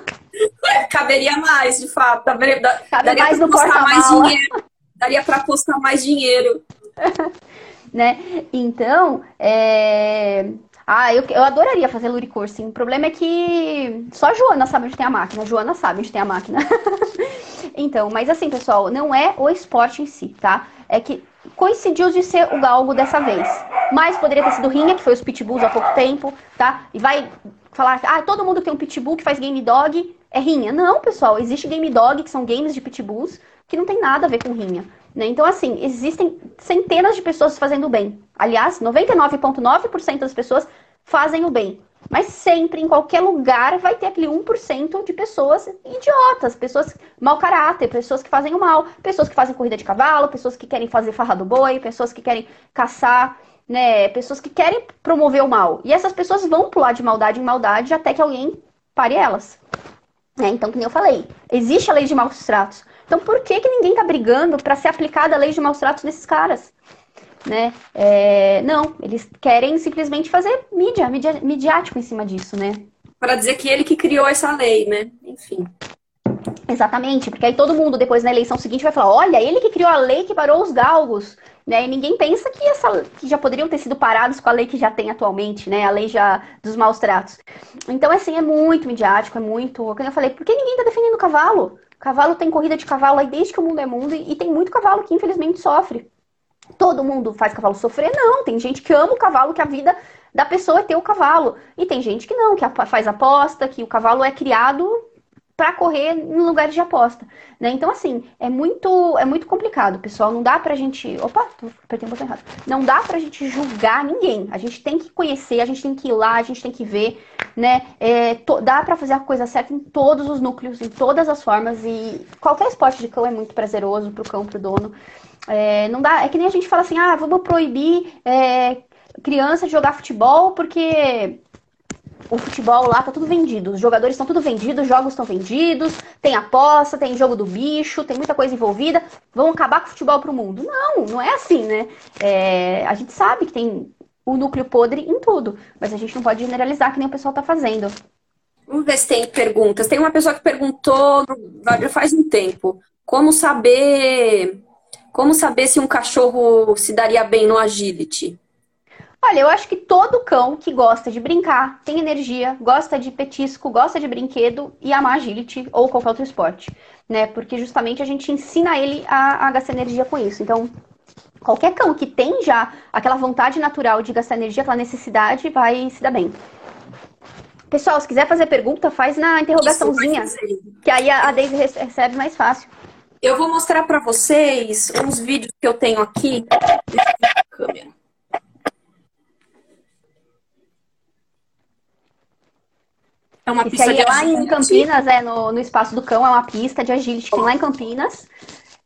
Speaker 1: É, caberia mais, de fato. Caberia,
Speaker 2: Cabe daria mais no porta mais
Speaker 1: dinheiro. Daria para apostar mais dinheiro. [laughs]
Speaker 2: né? Então, é... Ah, eu, eu adoraria fazer luricoursing. O problema é que só a Joana sabe onde tem a máquina. A Joana sabe onde tem a máquina. [laughs] então, mas assim, pessoal, não é o esporte em si, tá? É que coincidiu de ser o galgo dessa vez. Mas poderia ter sido rinha, que foi os pitbulls há pouco tempo, tá? E vai falar, ah, todo mundo tem um pitbull que faz game dog, é rinha. Não, pessoal, existe game dog, que são games de pitbulls, que não tem nada a ver com rinha. Né? Então, assim, existem centenas de pessoas fazendo o bem. Aliás, 99,9% das pessoas fazem o bem. Mas sempre, em qualquer lugar, vai ter aquele 1% de pessoas idiotas, pessoas mau caráter, pessoas que fazem o mal, pessoas que fazem corrida de cavalo, pessoas que querem fazer farra do boi, pessoas que querem caçar, né? Pessoas que querem promover o mal. E essas pessoas vão pular de maldade em maldade até que alguém pare elas. É, então, como eu falei, existe a lei de maus tratos. Então, por que, que ninguém está brigando para ser aplicada a lei de maus tratos nesses caras? Né? É, não, eles querem simplesmente fazer mídia, mídia, midiático em cima disso, né?
Speaker 1: Para dizer que ele que criou essa lei, né? Enfim.
Speaker 2: Exatamente, porque aí todo mundo depois na eleição seguinte vai falar: olha, ele que criou a lei que parou os galgos. Né? E ninguém pensa que, essa, que já poderiam ter sido parados com a lei que já tem atualmente, né? A lei já dos maus tratos. Então, assim, é muito midiático, é muito. Como eu falei, por que ninguém está defendendo o cavalo? Cavalo tem corrida de cavalo aí desde que o mundo é mundo e, e tem muito cavalo que infelizmente sofre. Todo mundo faz cavalo sofrer? Não. Tem gente que ama o cavalo, que a vida da pessoa é ter o cavalo. E tem gente que não, que faz aposta, que o cavalo é criado para correr em lugares de aposta, né? Então assim, é muito é muito complicado, pessoal, não dá pra gente, opa, apertei um botão errado. Não dá pra gente julgar ninguém. A gente tem que conhecer, a gente tem que ir lá, a gente tem que ver, né? É, to, dá para fazer a coisa certa em todos os núcleos, em todas as formas e qualquer esporte de cão é muito prazeroso pro cão, pro dono. É, não dá, é que nem a gente fala assim, ah, vamos proibir é, criança de jogar futebol porque o futebol lá tá tudo vendido. Os jogadores estão tudo vendidos, os jogos estão vendidos, tem aposta, tem jogo do bicho, tem muita coisa envolvida. Vão acabar com o futebol pro mundo. Não, não é assim, né? É, a gente sabe que tem o núcleo podre em tudo, mas a gente não pode generalizar que nem o pessoal tá fazendo.
Speaker 1: Vamos ver se tem perguntas. Tem uma pessoa que perguntou faz um tempo. Como saber como saber se um cachorro se daria bem no agility?
Speaker 2: Olha, eu acho que todo cão que gosta de brincar, tem energia, gosta de petisco, gosta de brinquedo e amar agility ou qualquer outro esporte, né? Porque justamente a gente ensina ele a, a gastar energia com isso. Então, qualquer cão que tem já aquela vontade natural de gastar energia, aquela necessidade, vai se dar bem. Pessoal, se quiser fazer pergunta, faz na interrogaçãozinha, que aí a Daisy recebe mais fácil.
Speaker 1: Eu vou mostrar para vocês uns vídeos que eu tenho aqui. Deixa eu a câmera.
Speaker 2: É uma Esse pista aí de é lá em Campinas, é no, no Espaço do Cão, é uma pista de agility que tem lá em Campinas.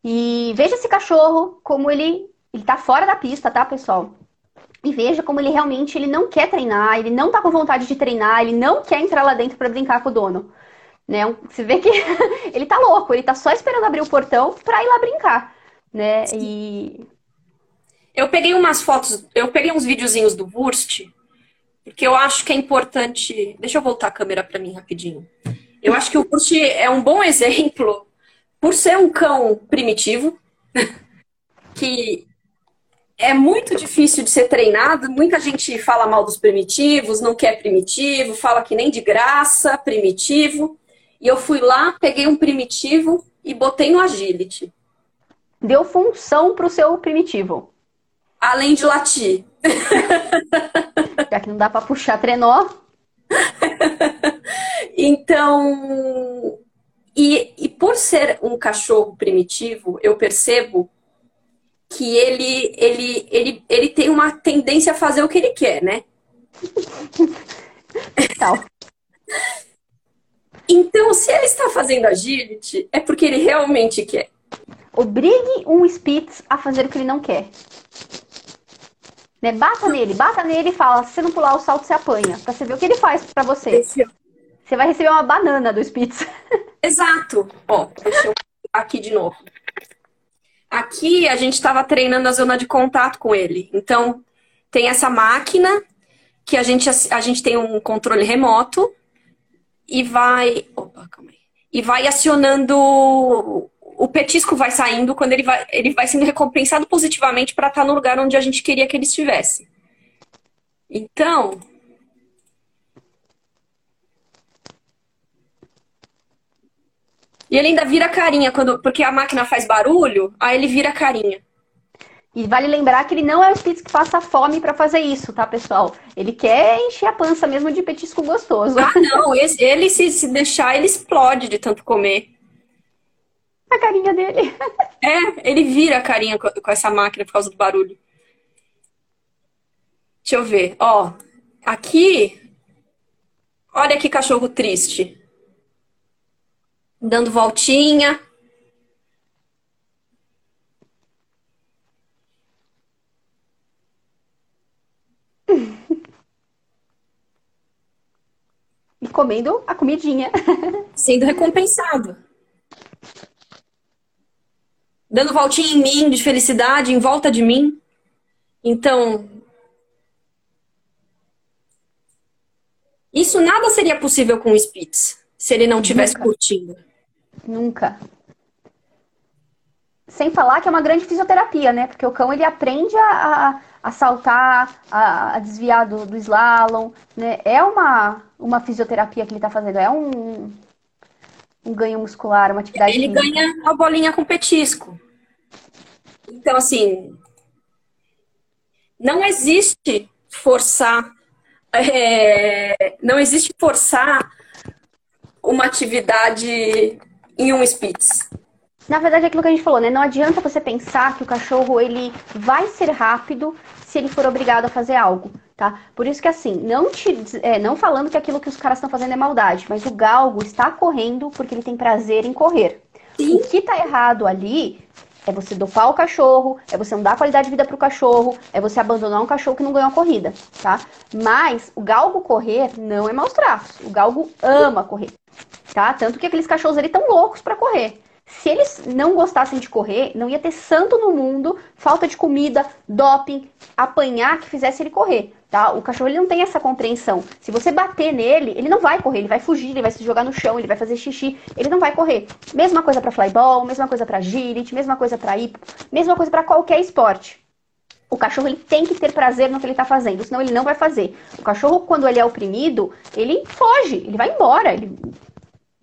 Speaker 2: E veja esse cachorro como ele ele tá fora da pista, tá, pessoal? E veja como ele realmente ele não quer treinar, ele não tá com vontade de treinar, ele não quer entrar lá dentro para brincar com o dono. Né? Você vê que [laughs] ele tá louco, ele tá só esperando abrir o portão para ir lá brincar, né? Sim. E
Speaker 1: eu peguei umas fotos, eu peguei uns videozinhos do Wurst, porque eu acho que é importante. Deixa eu voltar a câmera para mim rapidinho. Eu acho que o Wurst é um bom exemplo por ser um cão primitivo, [laughs] que é muito difícil de ser treinado. Muita gente fala mal dos primitivos, não quer primitivo, fala que nem de graça, primitivo. E eu fui lá, peguei um primitivo e botei no agility.
Speaker 2: Deu função para o seu primitivo.
Speaker 1: Além de latir. [laughs]
Speaker 2: Já que não dá para puxar trenó. [laughs]
Speaker 1: então, e, e por ser um cachorro primitivo, eu percebo que ele, ele, ele, ele tem uma tendência a fazer o que ele quer, né? [laughs]
Speaker 2: Tal.
Speaker 1: Então, se ele está fazendo agility, é porque ele realmente quer.
Speaker 2: Obrigue um Spitz a fazer o que ele não quer. Né? Bata nele, bata nele e fala: se você não pular o salto, você apanha. Pra você ver o que ele faz pra você. Você vai receber uma banana do Spitz. [laughs]
Speaker 1: Exato. Ó, deixa eu aqui de novo. Aqui a gente estava treinando a zona de contato com ele. Então, tem essa máquina que a gente, a gente tem um controle remoto e vai. Opa, calma aí. E vai acionando. O petisco vai saindo quando ele vai, ele vai sendo recompensado positivamente para estar tá no lugar onde a gente queria que ele estivesse. Então, E ele ainda vira carinha, quando, porque a máquina faz barulho, aí ele vira carinha.
Speaker 2: E vale lembrar que ele não é o Spitz que passa fome para fazer isso, tá, pessoal? Ele quer encher a pança mesmo de petisco gostoso.
Speaker 1: Ah, não. Ele, se, se deixar, ele explode de tanto comer.
Speaker 2: A carinha dele. [laughs]
Speaker 1: É, ele vira a carinha com, com essa máquina por causa do barulho. Deixa eu ver. Ó, aqui. Olha que cachorro triste dando voltinha.
Speaker 2: E comendo a comidinha. [laughs]
Speaker 1: Sendo recompensado. Dando voltinha em mim, de felicidade, em volta de mim. Então. Isso nada seria possível com o Spitz, se ele não tivesse curtindo.
Speaker 2: Nunca. Sem falar que é uma grande fisioterapia, né? Porque o cão ele aprende a, a saltar, a, a desviar do, do, slalom, né? É uma, uma fisioterapia que ele está fazendo, é um, um ganho muscular, uma atividade.
Speaker 1: Ele física. ganha a bolinha com petisco. Então, assim, não existe forçar, é, não existe forçar uma atividade em um Spitz?
Speaker 2: Na verdade, é aquilo que a gente falou, né? Não adianta você pensar que o cachorro ele vai ser rápido se ele for obrigado a fazer algo, tá? Por isso que assim, não te, é, não falando que aquilo que os caras estão fazendo é maldade, mas o galgo está correndo porque ele tem prazer em correr. Sim. O que tá errado ali é você dopar o cachorro, é você não dar qualidade de vida pro cachorro, é você abandonar um cachorro que não ganhou a corrida, tá? Mas o galgo correr não é maus traços. O galgo ama correr tá? Tanto que aqueles cachorros ali tão loucos para correr. Se eles não gostassem de correr, não ia ter santo no mundo, falta de comida, doping, apanhar que fizesse ele correr, tá? O cachorro ele não tem essa compreensão. Se você bater nele, ele não vai correr, ele vai fugir, ele vai se jogar no chão, ele vai fazer xixi, ele não vai correr. Mesma coisa para flyball, mesma coisa para agility, mesma coisa para hipo, mesma coisa para qualquer esporte. O cachorro ele tem que ter prazer no que ele está fazendo, senão ele não vai fazer. O cachorro, quando ele é oprimido, ele foge, ele vai embora, ele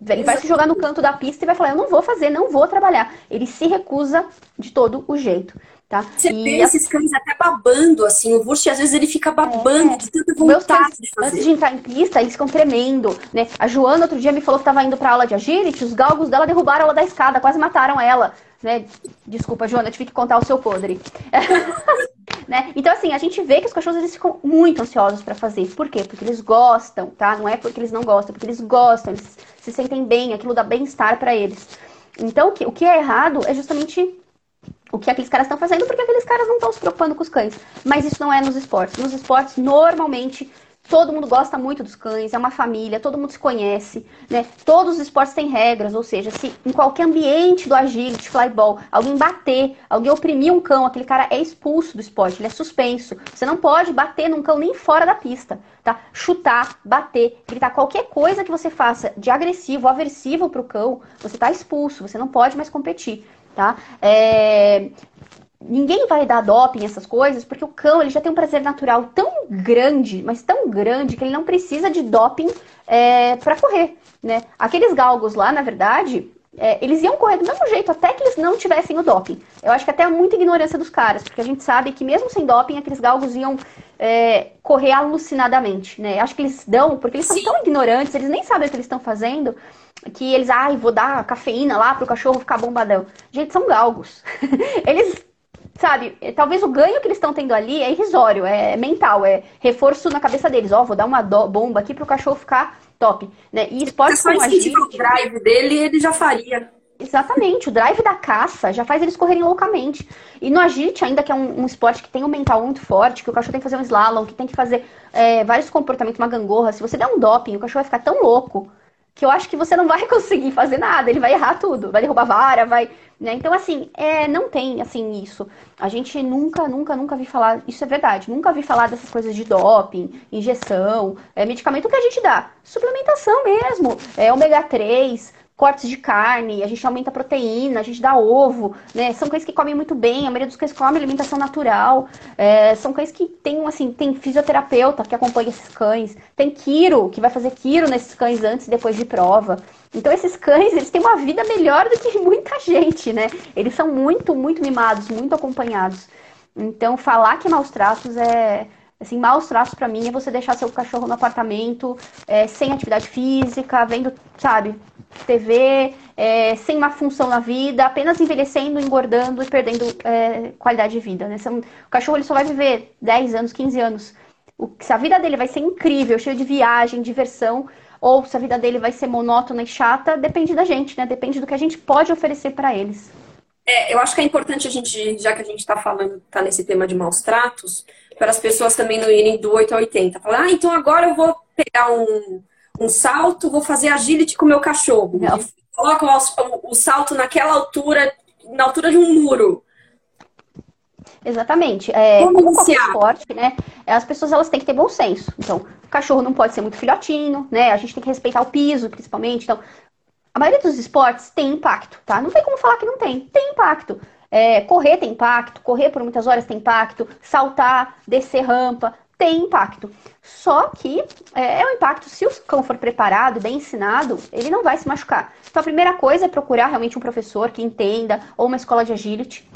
Speaker 2: ele vai se jogar no canto da pista e vai falar: Eu não vou fazer, não vou trabalhar. Ele se recusa de todo o jeito. Tá?
Speaker 1: Você e vê a... esses cães até babando, assim, o Wurst às vezes ele fica babando é. de tanta vontade de fazer.
Speaker 2: Antes de entrar em pista, eles ficam tremendo, né? A Joana outro dia me falou que estava indo para aula de agility, os galgos dela derrubaram ela da escada, quase mataram ela, né? Desculpa, Joana, eu tive que contar o seu podre. [laughs] né? Então, assim, a gente vê que os cachorros eles ficam muito ansiosos para fazer. Por quê? Porque eles gostam, tá? Não é porque eles não gostam, porque eles gostam, eles se sentem bem, aquilo dá bem-estar para eles. Então, o que, o que é errado é justamente o que aqueles caras estão fazendo, porque aqueles caras não estão se preocupando com os cães. Mas isso não é nos esportes. Nos esportes, normalmente, todo mundo gosta muito dos cães, é uma família, todo mundo se conhece, né? Todos os esportes têm regras, ou seja, se em qualquer ambiente do agility, flyball, alguém bater, alguém oprimir um cão, aquele cara é expulso do esporte, ele é suspenso. Você não pode bater num cão nem fora da pista, tá? Chutar, bater, gritar, qualquer coisa que você faça de agressivo, aversivo pro cão, você tá expulso, você não pode mais competir tá? É... Ninguém vai dar doping essas coisas, porque o cão ele já tem um prazer natural tão grande, mas tão grande, que ele não precisa de doping é, para correr, né? Aqueles galgos lá, na verdade, é, eles iam correr do mesmo jeito, até que eles não tivessem o doping. Eu acho que até é muita ignorância dos caras, porque a gente sabe que mesmo sem doping, aqueles galgos iam é, correr alucinadamente, né? Eu acho que eles dão, porque eles Sim. são tão ignorantes, eles nem sabem o que eles estão fazendo, que eles, ai, vou dar cafeína lá pro cachorro ficar bombadão. Gente, são galgos. [laughs] eles, sabe, talvez o ganho que eles estão tendo ali é irrisório, é mental, é reforço na cabeça deles. Ó, oh, vou dar uma bomba aqui pro cachorro ficar top, né? E esporte
Speaker 1: Se como agility... o drive dele, ele já faria.
Speaker 2: Exatamente, o drive da caça já faz eles correrem loucamente. E no agility, ainda que é um, um, esporte que tem um mental muito forte, que o cachorro tem que fazer um slalom, que tem que fazer é, vários comportamentos, uma gangorra, se você der um doping, o cachorro vai ficar tão louco que eu acho que você não vai [laughs] conseguir fazer nada, ele vai errar tudo, vai derrubar vara, vai. Né? Então, assim, é, não tem assim isso. A gente nunca, nunca, nunca vi falar, isso é verdade, nunca vi falar dessas coisas de doping, injeção, é, medicamento que a gente dá. Suplementação mesmo, é ômega 3, cortes de carne, a gente aumenta a proteína, a gente dá ovo, né? São cães que comem muito bem, a maioria dos cães come alimentação natural. É, são cães que tem, assim, tem fisioterapeuta que acompanha esses cães. Tem quiro, que vai fazer quiro nesses cães antes e depois de prova. Então esses cães, eles têm uma vida melhor do que [laughs] muita gente, né? Eles são muito, muito mimados, muito acompanhados. Então falar que maus tratos é Assim, maus traços para mim é você deixar seu cachorro no apartamento, é, sem atividade física, vendo, sabe, TV, é, sem uma função na vida, apenas envelhecendo, engordando e perdendo é, qualidade de vida. Né? O cachorro ele só vai viver 10 anos, 15 anos. O, se a vida dele vai ser incrível, cheio de viagem, diversão, ou se a vida dele vai ser monótona e chata, depende da gente, né? Depende do que a gente pode oferecer para eles.
Speaker 1: É, eu acho que é importante a gente, já que a gente está falando, está nesse tema de maus tratos, para as pessoas também não irem do 8 a 80. Falar, ah, então agora eu vou pegar um, um salto, vou fazer agility com o meu cachorro. Coloca o, o, salto naquela altura, na altura de um muro.
Speaker 2: Exatamente. É, como, como qualquer esporte, né? As pessoas elas têm que ter bom senso. Então, o cachorro não pode ser muito filhotinho, né? A gente tem que respeitar o piso, principalmente. Então, a maioria dos esportes tem impacto, tá? Não tem como falar que não tem. Tem impacto. É, correr tem impacto, correr por muitas horas tem impacto, saltar, descer rampa, tem impacto. Só que é, é um impacto, se o cão for preparado, bem ensinado, ele não vai se machucar. Então a primeira coisa é procurar realmente um professor que entenda, ou uma escola de agility.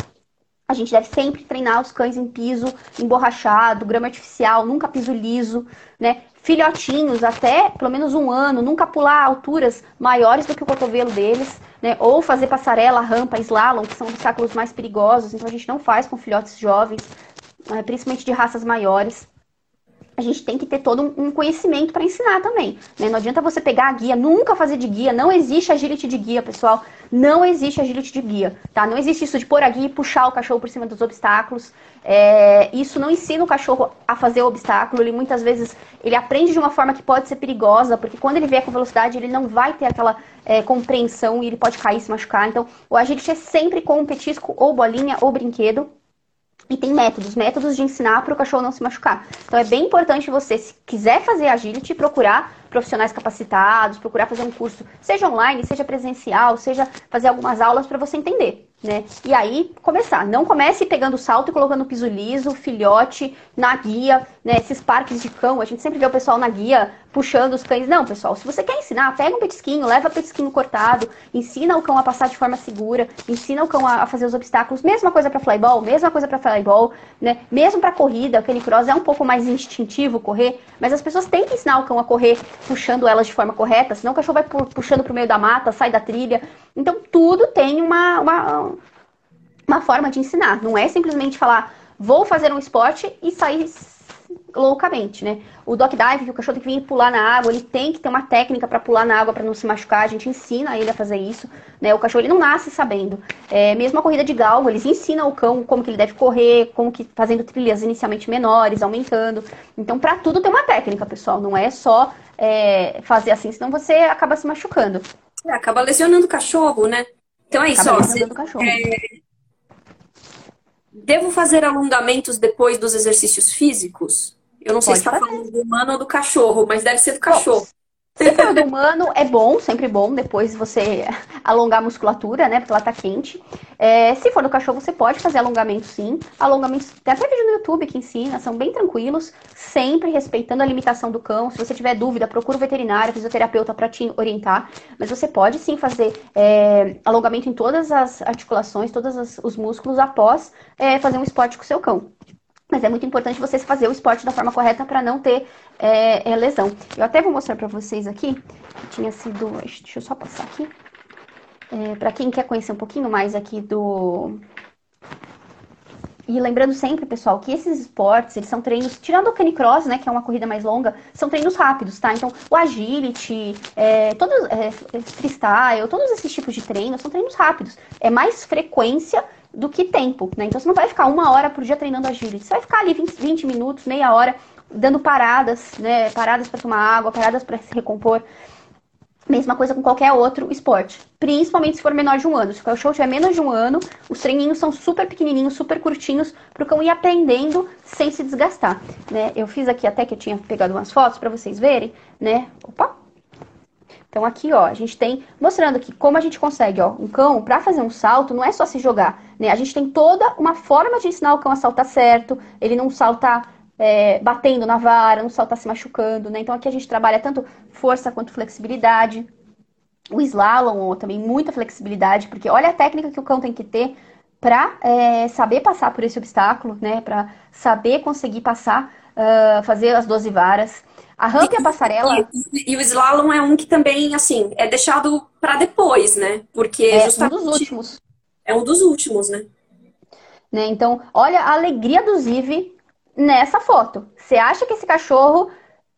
Speaker 2: A gente deve sempre treinar os cães em piso emborrachado, grama artificial, nunca piso liso, né? Filhotinhos até pelo menos um ano, nunca pular alturas maiores do que o cotovelo deles né? Ou fazer passarela, rampa, slalom, que são obstáculos mais perigosos. Então a gente não faz com filhotes jovens, né? principalmente de raças maiores a gente tem que ter todo um conhecimento para ensinar também. Né? Não adianta você pegar a guia, nunca fazer de guia. Não existe agility de guia, pessoal. Não existe agility de guia, tá? Não existe isso de pôr a guia e puxar o cachorro por cima dos obstáculos. É... isso não ensina o cachorro a fazer o obstáculo. Ele muitas vezes ele aprende de uma forma que pode ser perigosa, porque quando ele vier com velocidade ele não vai ter aquela é, compreensão e ele pode cair e se machucar. Então, o agility é sempre com um petisco ou bolinha ou brinquedo. E tem métodos, métodos de ensinar para o cachorro não se machucar. Então é bem importante você, se quiser fazer agility, procurar profissionais capacitados, procurar fazer um curso, seja online, seja presencial, seja fazer algumas aulas para você entender né? E aí começar. Não comece pegando o salto e colocando o piso liso, filhote, na guia, né? Esses parques de cão, a gente sempre vê o pessoal na guia puxando os cães. Não, pessoal, se você quer ensinar, pega um petisquinho, leva petisquinho cortado, ensina o cão a passar de forma segura, ensina o cão a fazer os obstáculos. Mesma coisa para flyball, mesma coisa para flyball, né? Mesmo para corrida, aquele cross é um pouco mais instintivo correr, mas as pessoas têm que ensinar o cão a correr puxando elas de forma correta, senão o cachorro vai puxando pro meio da mata, sai da trilha. Então tudo tem uma, uma uma forma de ensinar. Não é simplesmente falar, vou fazer um esporte e sair loucamente, né? O dock dive, que o cachorro tem que vir pular na água, ele tem que ter uma técnica para pular na água para não se machucar. A gente ensina ele a fazer isso, né? O cachorro ele não nasce sabendo. É, mesmo a corrida de galgo, eles ensinam o cão como que ele deve correr, como que fazendo trilhas inicialmente menores, aumentando. Então, para tudo tem uma técnica, pessoal. Não é só é, fazer assim, senão você acaba se machucando.
Speaker 1: É, acaba lesionando o cachorro, né? Então é isso, acaba ó. Lesionando o cachorro. É Devo fazer alongamentos depois dos exercícios físicos? Eu não sei se está falando do humano ou do cachorro, mas deve ser do cachorro. Bom,
Speaker 2: se for do humano, é bom, sempre bom, depois você [laughs] alongar a musculatura, né? Porque ela tá quente. É, se for do cachorro, você pode fazer alongamento sim. Alongamentos, tem até vídeo no YouTube que ensina, são bem tranquilos, sempre respeitando a limitação do cão. Se você tiver dúvida, procura o veterinário, fisioterapeuta para te orientar. Mas você pode sim fazer é, alongamento em todas as articulações, todos os músculos após é, fazer um esporte com o seu cão. Mas é muito importante você fazer o esporte da forma correta para não ter é, é, lesão. Eu até vou mostrar para vocês aqui. Tinha sido. Deixa eu só passar aqui. É, para quem quer conhecer um pouquinho mais aqui do. E lembrando sempre, pessoal, que esses esportes, eles são treinos, tirando o canicross, né, que é uma corrida mais longa, são treinos rápidos, tá? Então, o agility, é, todos, é, freestyle, todos esses tipos de treinos são treinos rápidos. É mais frequência do que tempo, né? Então você não vai ficar uma hora por dia treinando agility. Você vai ficar ali 20, 20 minutos, meia hora, dando paradas, né? Paradas para tomar água, paradas para se recompor. Mesma coisa com qualquer outro esporte. Principalmente se for menor de um ano. Se o cachorro tiver menos de um ano, os treininhos são super pequenininhos, super curtinhos, para o cão ir aprendendo sem se desgastar. Né? Eu fiz aqui até que eu tinha pegado umas fotos para vocês verem, né? Opa! Então aqui, ó, a gente tem mostrando aqui como a gente consegue, ó, um cão para fazer um salto não é só se jogar, né? A gente tem toda uma forma de ensinar o cão a saltar certo, ele não saltar é, batendo na vara, não saltar se machucando, né? Então aqui a gente trabalha tanto força quanto flexibilidade. O slalom também muita flexibilidade, porque olha a técnica que o cão tem que ter para é, saber passar por esse obstáculo, né? Para saber conseguir passar, uh, fazer as 12 varas. A rampa e a passarela.
Speaker 1: E, e, o slalom é um que também, assim, é deixado para depois, né? Porque
Speaker 2: é um dos últimos.
Speaker 1: É um dos últimos, né?
Speaker 2: né? Então, olha a alegria do Ziv nessa foto. Você acha que esse cachorro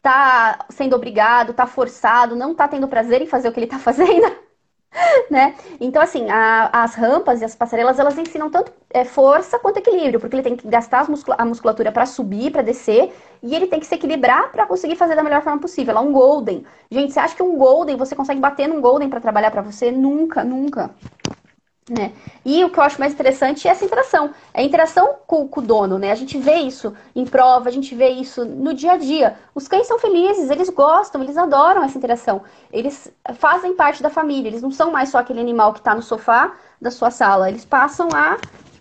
Speaker 2: tá sendo obrigado, tá forçado, não tá tendo prazer em fazer o que ele tá [laughs] fazendo? [laughs] né? Então, assim, a, as rampas e as passarelas, elas ensinam tanto é, força quanto equilíbrio, porque ele tem que gastar muscula a musculatura para subir, para descer, e ele tem que se equilibrar para conseguir fazer da melhor forma possível. Lá um golden. Gente, você acha que um golden, você consegue bater num golden para trabalhar para você? Nunca, nunca. Né? E o que eu acho mais interessante é essa interação. É a interação com, com, o dono, né? A gente vê isso em prova, a gente vê isso no dia a dia. Os cães são felizes, eles gostam, eles adoram essa interação. Eles fazem parte da família, eles não são mais só aquele animal que está no sofá da sua sala. Eles passam a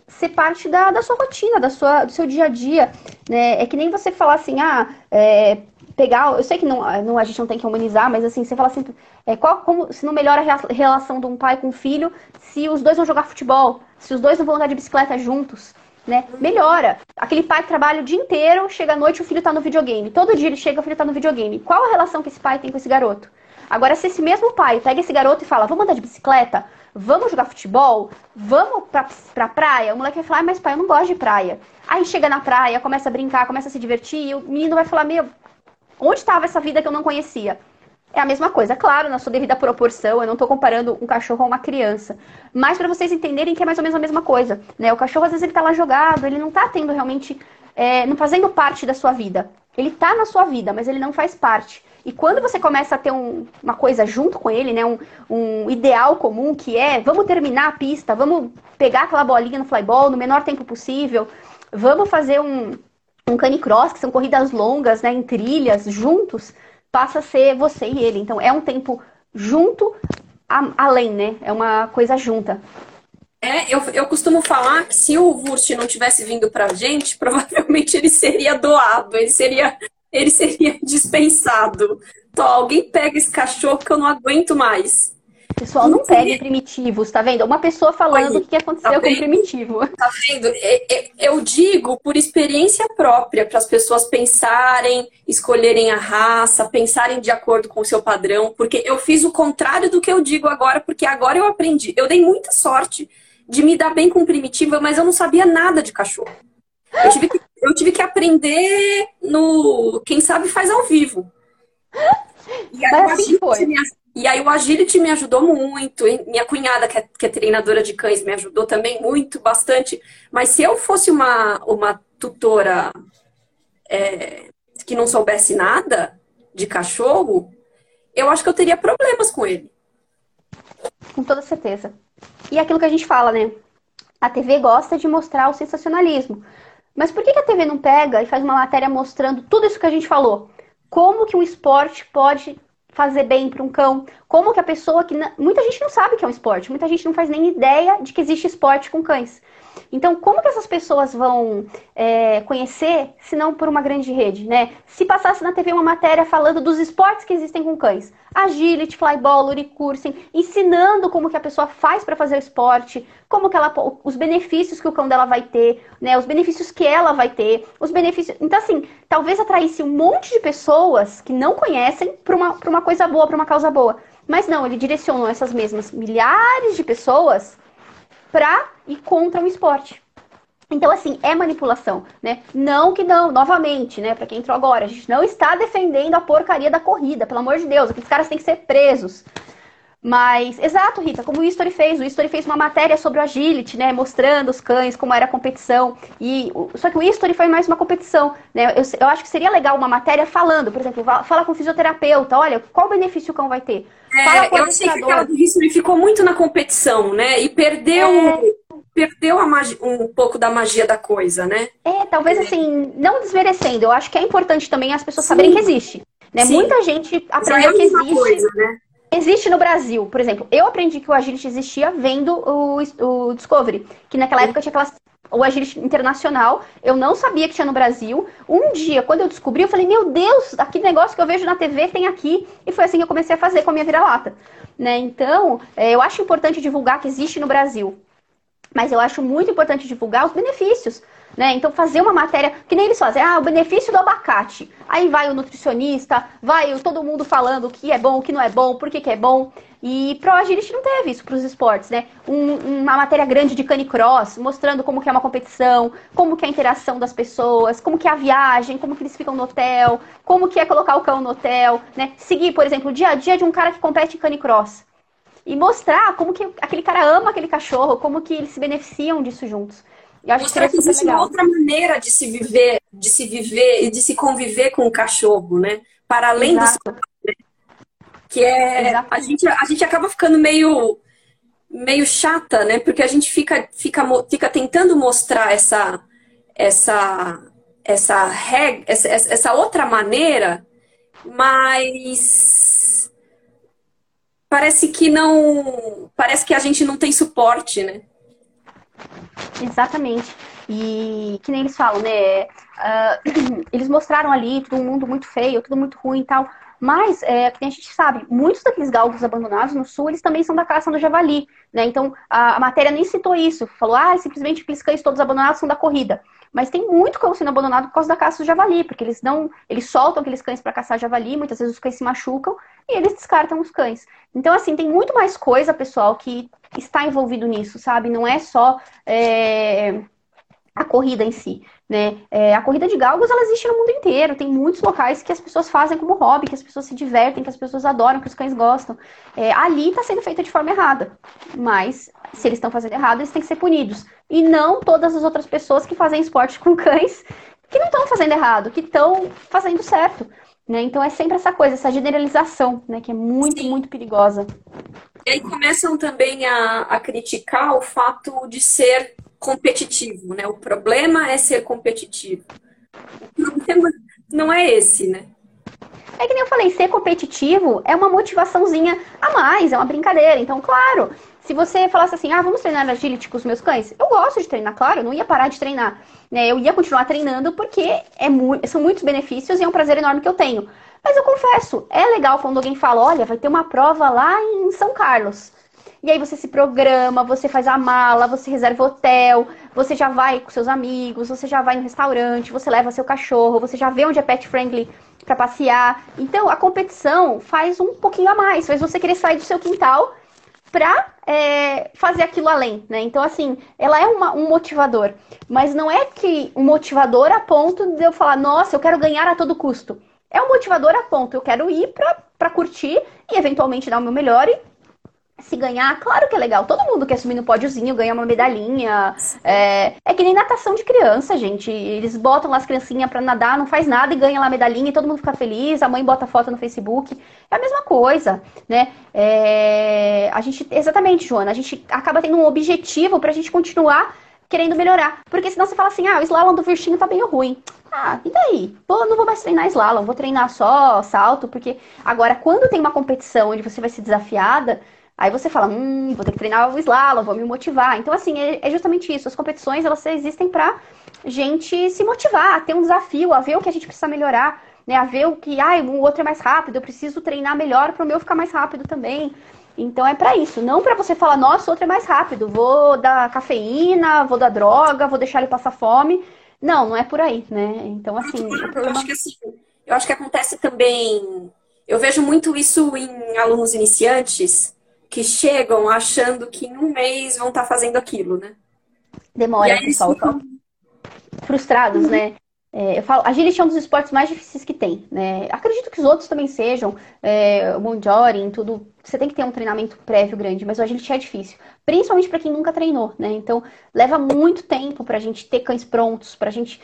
Speaker 2: ser parte da, da sua rotina, da sua, do seu dia a dia. Né? É que nem você falar assim, ah, é, pegar. Eu sei que não, não, a gente não tem que humanizar, mas assim, você fala assim, é, qual, como, se não melhora a relação de um pai com um filho, se os dois vão jogar futebol, se os dois não vão andar de bicicleta juntos. Né? Melhora. Aquele pai que trabalha o dia inteiro, chega à noite o filho está no videogame. Todo dia ele chega, o filho está no videogame. Qual a relação que esse pai tem com esse garoto? Agora, se esse mesmo pai pega esse garoto e fala, vamos andar de bicicleta, vamos jogar futebol, vamos pra, pra praia, o moleque vai falar, mas pai, eu não gosto de praia. Aí chega na praia, começa a brincar, começa a se divertir, e o menino vai falar, meu, Onde estava essa vida que eu não conhecia? É a mesma coisa, claro, na sua devida proporção, eu não estou comparando um cachorro a uma criança. Mas para vocês entenderem que é mais ou menos a mesma coisa. Né? O cachorro, às vezes, ele está lá jogado, ele não está tendo realmente. É, não fazendo parte da sua vida. Ele está na sua vida, mas ele não faz parte. E quando você começa a ter um, uma coisa junto com ele, né, um, um, ideal comum que é vamos terminar a pista, vamos pegar aquela bolinha no flyball no menor tempo possível, vamos fazer um, um canicross, que são corridas longas, né, em trilhas, juntos, passa a ser você e ele. Então é um tempo junto, a, além, né? É uma coisa junta.
Speaker 1: É, eu, eu costumo falar que se o Wurst não tivesse vindo pra gente, [laughs] provavelmente ele seria doado, ele seria, ele seria [laughs] dispensado. Então, alguém pega esse cachorro que eu não aguento mais.
Speaker 2: Pessoal, não pegue primitivos, tá vendo? Uma pessoa falando o que aconteceu tá com o primitivo.
Speaker 1: Tá vendo? Eu digo por experiência própria, para as pessoas pensarem, escolherem a raça, pensarem de acordo com o seu padrão, porque eu fiz o contrário do que eu digo agora, porque agora eu aprendi. Eu dei muita sorte de me dar bem com primitiva, mas eu não sabia nada de cachorro. Eu tive que, eu tive que aprender no Quem Sabe Faz ao Vivo.
Speaker 2: E aí, assim foi.
Speaker 1: Me, e aí o Agility me ajudou muito. Minha cunhada, que é, que é, treinadora de cães, me ajudou também muito, bastante. Mas se eu fosse uma, uma tutora é, que não soubesse nada de cachorro, eu acho que eu teria problemas com ele.
Speaker 2: Com toda certeza. E é aquilo que a gente fala, né? A TV gosta de mostrar o sensacionalismo. Mas por que a TV não pega e faz uma matéria mostrando tudo isso que a gente falou? Como que um esporte pode fazer bem para um cão? Como que a pessoa que. Muita gente não sabe que é um esporte, muita gente não faz nem ideia de que existe esporte com cães. Então, como que essas pessoas vão é, conhecer se não por uma grande rede, né? Se passasse na TV uma matéria falando dos esportes que existem com cães, agility, flyball, luricursing, ensinando como que a pessoa faz para fazer o esporte, como que ela, os benefícios que o cão dela vai ter, né? Os benefícios que ela vai ter, os benefícios. Então, assim, talvez atraísse um monte de pessoas que não conhecem para uma, uma coisa boa, para uma causa boa. Mas não, ele direcionou essas mesmas milhares de pessoas para ir contra um esporte. Então, assim, é manipulação, né? Não que não, novamente, né? Para quem entrou agora, a gente não está defendendo a porcaria da corrida, pelo amor de Deus, aqueles caras têm que ser presos. Mas, exato, Rita, como o History fez. O History fez uma matéria sobre o agility, né? Mostrando os cães, como era a competição. E, só que o History foi mais uma competição, né? Eu, eu acho que seria legal uma matéria falando, por exemplo, fala com o fisioterapeuta, olha, qual benefício o cão vai ter.
Speaker 1: É, eu achei que aquela do History ficou muito na competição, né? E perdeu... É perdeu magia, um pouco da magia da coisa, né?
Speaker 2: É, talvez assim, não desmerecendo. Eu acho que é importante também as pessoas Sim. saberem que existe. Né? Muita gente aprendeu é que existe. Coisa, né? Existe no Brasil, por exemplo, eu aprendi que o Agility existia vendo o, o Discovery, que naquela época tinha aquelas o Agility Internacional, eu não sabia que tinha no Brasil. Um dia, quando eu descobri, eu falei, meu Deus, aquele negócio que eu vejo na TV tem aqui. E foi assim que eu comecei a fazer com a minha vira-lata. Né? Então, é, eu acho importante divulgar que existe no Brasil. Mas eu acho muito importante divulgar os benefícios. Né? Então, fazer uma matéria, que nem eles fazem, ah, o benefício do abacate. Aí vai o nutricionista, vai todo mundo falando o que é bom, o que não é bom, por que, que é bom. E pro Agility não teve isso para os esportes, né? Um, uma matéria grande de canicross, mostrando como que é uma competição, como que é a interação das pessoas, como que é a viagem, como que eles ficam no hotel, como que é colocar o cão no hotel, né? Seguir, por exemplo, o dia a dia de um cara que compete em canicross. E mostrar como que aquele cara ama aquele cachorro, como que eles se beneficiam disso juntos.
Speaker 1: Eu acho Mostrar que, que existe uma outra maneira de se viver, de se viver e de se conviver com o cachorro, né? Para além Exato. do né? que é a gente, a gente acaba ficando meio meio chata, né? Porque a gente fica fica, fica tentando mostrar essa essa essa, reg, essa, essa outra maneira, mas parece que não parece que a gente não tem suporte, né?
Speaker 2: Exatamente. E que nem eles falam, né? Uh, [clears throat] eles mostraram ali todo mundo muito feio, tudo muito ruim e tal. Mas, é, que a gente sabe, muitos daqueles galgos abandonados no sul, eles também são da caça do javali, né? Então, a, a matéria nem citou isso. Falou, ah, simplesmente aqueles cães todos abandonados são da corrida. Mas tem muito cão sendo abandonado por causa da caça do javali, porque eles não, eles soltam aqueles cães para caçar javali, muitas vezes os cães se machucam e eles descartam os cães. Então, assim, tem muito mais coisa, pessoal, que está envolvido nisso, sabe? Não é só é, a corrida em si. Né? É, a corrida de galgos ela existe no mundo inteiro. Tem muitos locais que as pessoas fazem como hobby, que as pessoas se divertem, que as pessoas adoram, que os cães gostam. É, ali está sendo feita de forma errada. Mas se eles estão fazendo errado, eles têm que ser punidos. E não todas as outras pessoas que fazem esporte [laughs] com cães que não estão fazendo errado, que estão fazendo certo. Né? Então é sempre essa coisa, essa generalização, né? que é muito, Sim. muito perigosa.
Speaker 1: E aí começam também a, a criticar o fato de ser competitivo, né? O problema é ser competitivo. O problema não é esse, né?
Speaker 2: É que nem eu falei, ser competitivo é uma motivaçãozinha a mais, é uma brincadeira. Então, claro, se você falasse assim, ah, vamos treinar agility com os meus cães, eu gosto de treinar, claro, eu não ia parar de treinar. Né? Eu ia continuar treinando porque é mu são muitos benefícios e é um prazer enorme que eu tenho. Mas eu confesso, é legal quando alguém fala, olha, vai ter uma prova lá em São Carlos. E aí você se programa, você faz a mala, você reserva hotel, você já vai com seus amigos, você já vai no restaurante, você leva seu cachorro, você já vê onde é pet friendly para passear. Então a competição faz um pouquinho a mais, faz você querer sair do seu quintal pra é, fazer aquilo além, né? Então, assim, ela é uma, um motivador. Mas não é que um motivador a ponto de eu falar, nossa, eu quero ganhar a todo custo. É um motivador a ponto, eu quero ir pra curtir e eventualmente dar o meu melhor e se ganhar, claro que é legal. Todo mundo quer subir no pódiozinho, ganhar uma medalhinha. É, é, que nem natação de criança, gente. Eles botam lá as criancinhas pra nadar, não faz nada e ganha lá a medalhinha e todo mundo fica feliz. A mãe bota foto no Facebook. É a mesma coisa, né? É, a gente, exatamente, Joana. A gente acaba tendo um objetivo pra gente continuar querendo melhorar. Porque senão você fala assim, ah, o slalom do Virchinho tá meio ruim. Ah, e daí? Pô, não vou mais treinar slalom, vou treinar só salto, porque agora quando tem uma competição onde você vai ser desafiada, Aí você fala, hum, vou ter que treinar o slalom, vou me motivar. Então, assim, é, é justamente isso. As competições, elas existem pra gente se motivar, a ter um desafio, a ver o que a gente precisa melhorar, né? A ver o que, ai, o outro é mais rápido, eu preciso treinar melhor para o meu ficar mais rápido também. Então é para isso, não para você falar, nossa, o outro é mais rápido, vou dar cafeína, vou dar droga, vou deixar ele passar fome. Não, não é por aí, né? Então, assim,
Speaker 1: problema... eu acho que assim, eu acho que acontece também. Eu vejo muito isso em alunos iniciantes, que chegam achando que em um mês vão estar tá fazendo aquilo, né?
Speaker 2: Demora, aí, pessoal. Ficam... Frustrados, uhum. né? É, eu falo, agility é um dos esportes mais difíceis que tem, né? Acredito que os outros também sejam, é, o monitoring, tudo. Você tem que ter um treinamento prévio grande, mas o agility é difícil, principalmente para quem nunca treinou, né? Então leva muito tempo para a gente ter cães prontos, para a gente.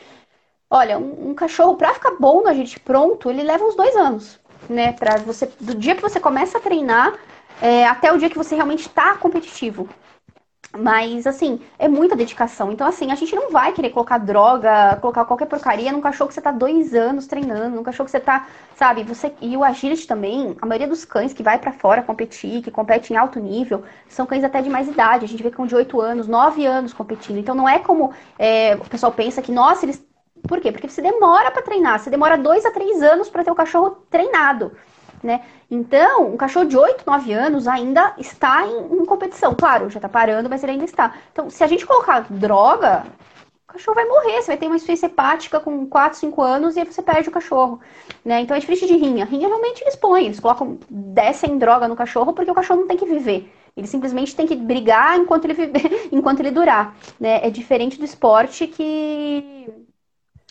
Speaker 2: Olha, um, um cachorro para ficar bom no agility pronto, ele leva uns dois anos, né? Para você, do dia que você começa a treinar é, até o dia que você realmente está competitivo. Mas, assim, é muita dedicação. Então, assim, a gente não vai querer colocar droga, colocar qualquer porcaria num cachorro que você tá dois anos treinando, num cachorro que você tá, sabe, você. E o agility também, a maioria dos cães que vai para fora competir, que compete em alto nível, são cães até de mais idade. A gente vê cão de oito anos, nove anos competindo. Então não é como é, o pessoal pensa que, nossa, eles. Por quê? Porque você demora para treinar, você demora dois a três anos para ter o cachorro treinado né? Então, um cachorro de 8, 9 anos ainda está em, em competição. Claro, já está parando, mas ele ainda está. Então, se a gente colocar droga, o cachorro vai morrer. Você vai ter uma insuficiência hepática com 4, 5 anos e aí você perde o cachorro. Né? Então, é diferente de rinha. Rinha, realmente, eles põem. Eles colocam, descem droga no cachorro porque o cachorro não tem que viver. Ele simplesmente tem que brigar enquanto ele viver, [laughs] enquanto ele durar. Né? É diferente do esporte que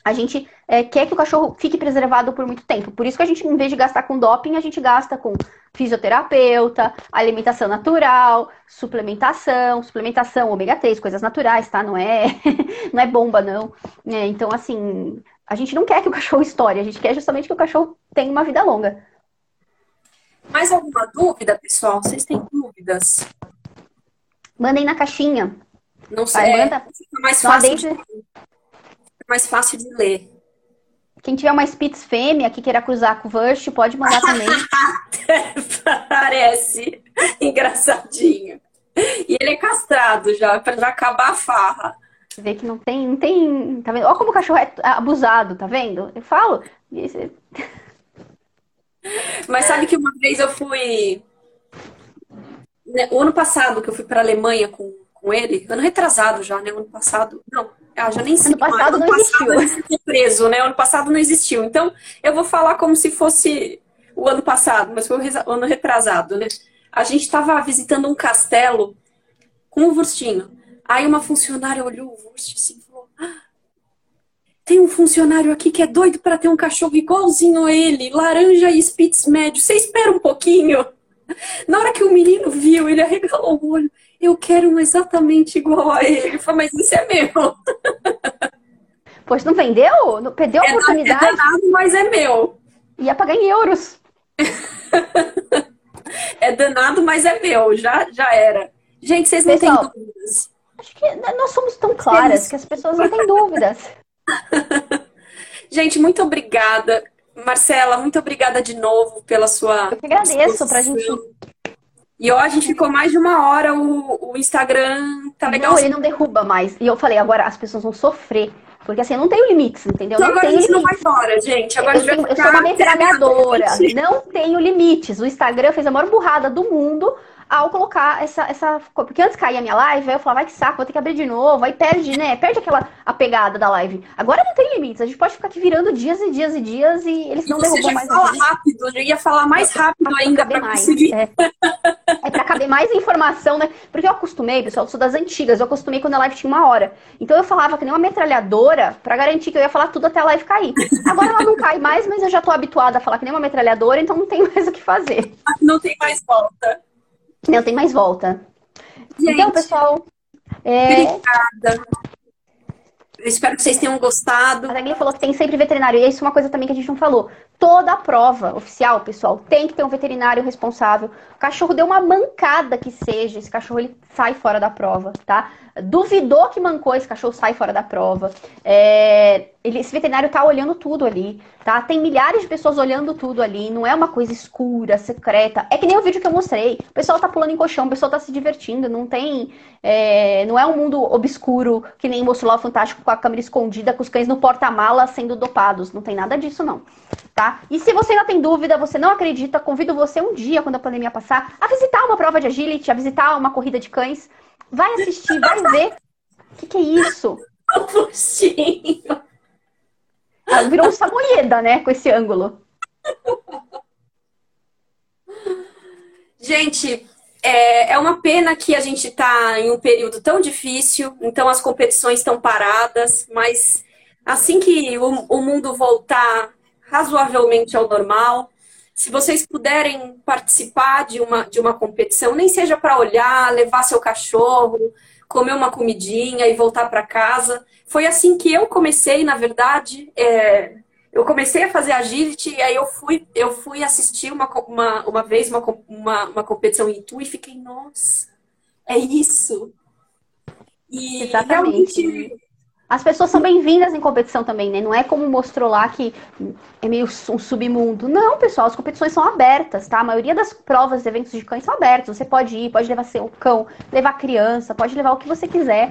Speaker 2: a gente é, quer que o cachorro fique preservado por muito tempo. Por isso que a gente, em vez de gastar com doping, a gente gasta com fisioterapeuta, alimentação natural, suplementação, suplementação ômega 3, coisas naturais, tá? Não é, [laughs] não é bomba, não. É, então, assim, a gente não quer que o cachorro estoure, a gente quer justamente que o cachorro tenha uma vida longa.
Speaker 1: Mais alguma dúvida, pessoal? Vocês têm dúvidas?
Speaker 2: Mandem na caixinha.
Speaker 1: Não sei. Vai, manda... mais fácil. Deixa mais fácil de ler.
Speaker 2: Quem tiver uma Spitz fêmea que queira cruzar com o Vust, pode mandar também. [laughs]
Speaker 1: Parece engraçadinho. E ele é castrado já, para acabar a farra.
Speaker 2: Você vê que não tem, não tem. Tá vendo? Olha como o cachorro é abusado, tá vendo? Eu falo. [laughs]
Speaker 1: Mas sabe que uma vez eu fui. Né, o ano passado que eu fui para Alemanha com, com ele, ano retrasado já, né? O ano passado. Não, ah, já nem sei.
Speaker 2: Ano passado ano não passado existiu.
Speaker 1: preso, né? Ano passado não existiu. Então, eu vou falar como se fosse o ano passado, mas foi o ano retrasado, né? A gente estava visitando um castelo com o Vurstinho. Aí uma funcionária olhou o Wurst assim e falou: ah, tem um funcionário aqui que é doido para ter um cachorro igualzinho a ele, laranja e Spitz médio. Você espera um pouquinho. Na hora que o menino viu, ele arregalou o olho eu quero um exatamente igual a ele. Falou, mas isso é meu. [laughs]
Speaker 2: Pois não vendeu? Não perdeu a é oportunidade?
Speaker 1: É danado, mas é meu.
Speaker 2: Ia pagar em euros. [laughs]
Speaker 1: é danado, mas é meu. Já, já era. Gente, vocês não Pessoal, têm dúvidas.
Speaker 2: Acho que nós somos tão claras que as pessoas não têm dúvidas. [laughs]
Speaker 1: Gente, muito obrigada. Marcela, muito obrigada de novo pela sua.
Speaker 2: Eu que agradeço pra gente
Speaker 1: e ó, a gente ficou mais de uma hora, o, o Instagram tá legal.
Speaker 2: Não, ele não derruba mais. E eu falei, agora as pessoas vão sofrer. Porque assim, eu não tenho limites, entendeu?
Speaker 1: Então,
Speaker 2: não
Speaker 1: agora a gente limites. não vai embora, gente. Agora
Speaker 2: eu, tenho, eu sou uma metralhadora. [laughs] Não tenho limites. O Instagram fez a maior burrada do mundo ao colocar essa, essa. Porque antes caía a minha live, aí eu falava, vai que saco, vou ter que abrir de novo. Aí perde, né? Perde aquela a pegada da live. Agora não tem limites. A gente pode ficar aqui virando dias e dias e dias e eles não derrubam mais.
Speaker 1: Você fala rápido, eu ia falar mais rápido ainda pra mais. conseguir.
Speaker 2: É. é pra caber mais informação, né? Porque eu acostumei, pessoal, eu sou das antigas, eu acostumei quando a live tinha uma hora. Então eu falava que nem uma metralhadora pra garantir que eu ia falar tudo até a live cair. Agora ela não cai mais, mas eu já tô habituada a falar que nem uma metralhadora, então não tem [laughs] mais o que fazer.
Speaker 1: Não tem mais volta.
Speaker 2: Não tem mais volta.
Speaker 1: Gente,
Speaker 2: então, pessoal. É...
Speaker 1: Obrigada. Eu espero que vocês tenham gostado.
Speaker 2: A Dagny falou que tem sempre veterinário. E isso é uma coisa também que a gente não falou. Toda a prova oficial, pessoal, tem que ter um veterinário responsável. O cachorro deu uma mancada que seja, esse cachorro ele sai fora da prova, tá? Duvidou que mancou, esse cachorro sai fora da prova. É... Ele, esse veterinário tá olhando tudo ali, tá? Tem milhares de pessoas olhando tudo ali. Não é uma coisa escura, secreta. É que nem o vídeo que eu mostrei. O pessoal tá pulando em colchão, o pessoal tá se divertindo. Não tem. É... Não é um mundo obscuro que nem mostrou lá o Fantástico com a câmera escondida, com os cães no porta-mala sendo dopados. Não tem nada disso, não. Tá? E se você ainda tem dúvida, você não acredita, convido você um dia, quando a pandemia passar, a visitar uma prova de agility, a visitar uma corrida de cães. Vai assistir, vai ver. O que, que é isso? [laughs]
Speaker 1: Puxinho.
Speaker 2: Ah, virou um samoyeda, né? Com esse ângulo.
Speaker 1: Gente, é, é uma pena que a gente está em um período tão difícil, então as competições estão paradas, mas assim que o, o mundo voltar razoavelmente ao normal, se vocês puderem participar de uma, de uma competição, nem seja para olhar, levar seu cachorro, comer uma comidinha e voltar para casa. Foi assim que eu comecei, na verdade. É, eu comecei a fazer agility e aí eu fui, eu fui assistir uma, uma, uma vez uma, uma, uma competição em Itu e fiquei, nossa, é isso.
Speaker 2: E Exatamente. realmente as pessoas são bem-vindas em competição também, né? Não é como mostrou lá que é meio um submundo. Não, pessoal, as competições são abertas, tá? A maioria das provas, eventos de cães são abertos. Você pode ir, pode levar seu cão, levar criança, pode levar o que você quiser.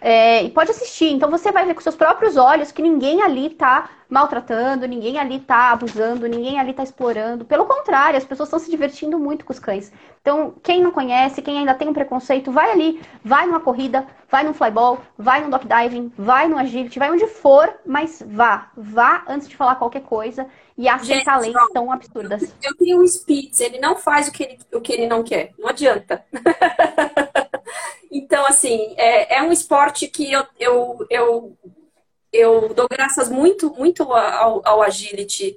Speaker 2: É, e pode assistir. Então você vai ver com seus próprios olhos que ninguém ali tá maltratando, ninguém ali tá abusando, ninguém ali tá explorando. Pelo contrário, as pessoas estão se divertindo muito com os cães. Então, quem não conhece, quem ainda tem um preconceito, vai ali, vai numa corrida, vai num flyball, vai num dock diving, vai no agility, vai onde for, mas vá. Vá antes de falar qualquer coisa e aceitar leis tão absurdas.
Speaker 1: Eu tenho um Spitz, ele não faz o que ele, o que ele não quer. Não adianta. [laughs] Então, assim, é, é um esporte que eu, eu, eu, eu dou graças muito, muito ao, ao agility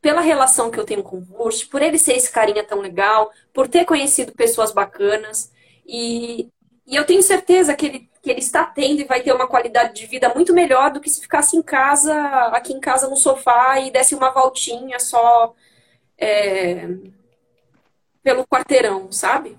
Speaker 1: pela relação que eu tenho com o Wurst, por ele ser esse carinha tão legal, por ter conhecido pessoas bacanas. E, e eu tenho certeza que ele, que ele está tendo e vai ter uma qualidade de vida muito melhor do que se ficasse em casa, aqui em casa no sofá e desse uma voltinha só é, pelo quarteirão, sabe?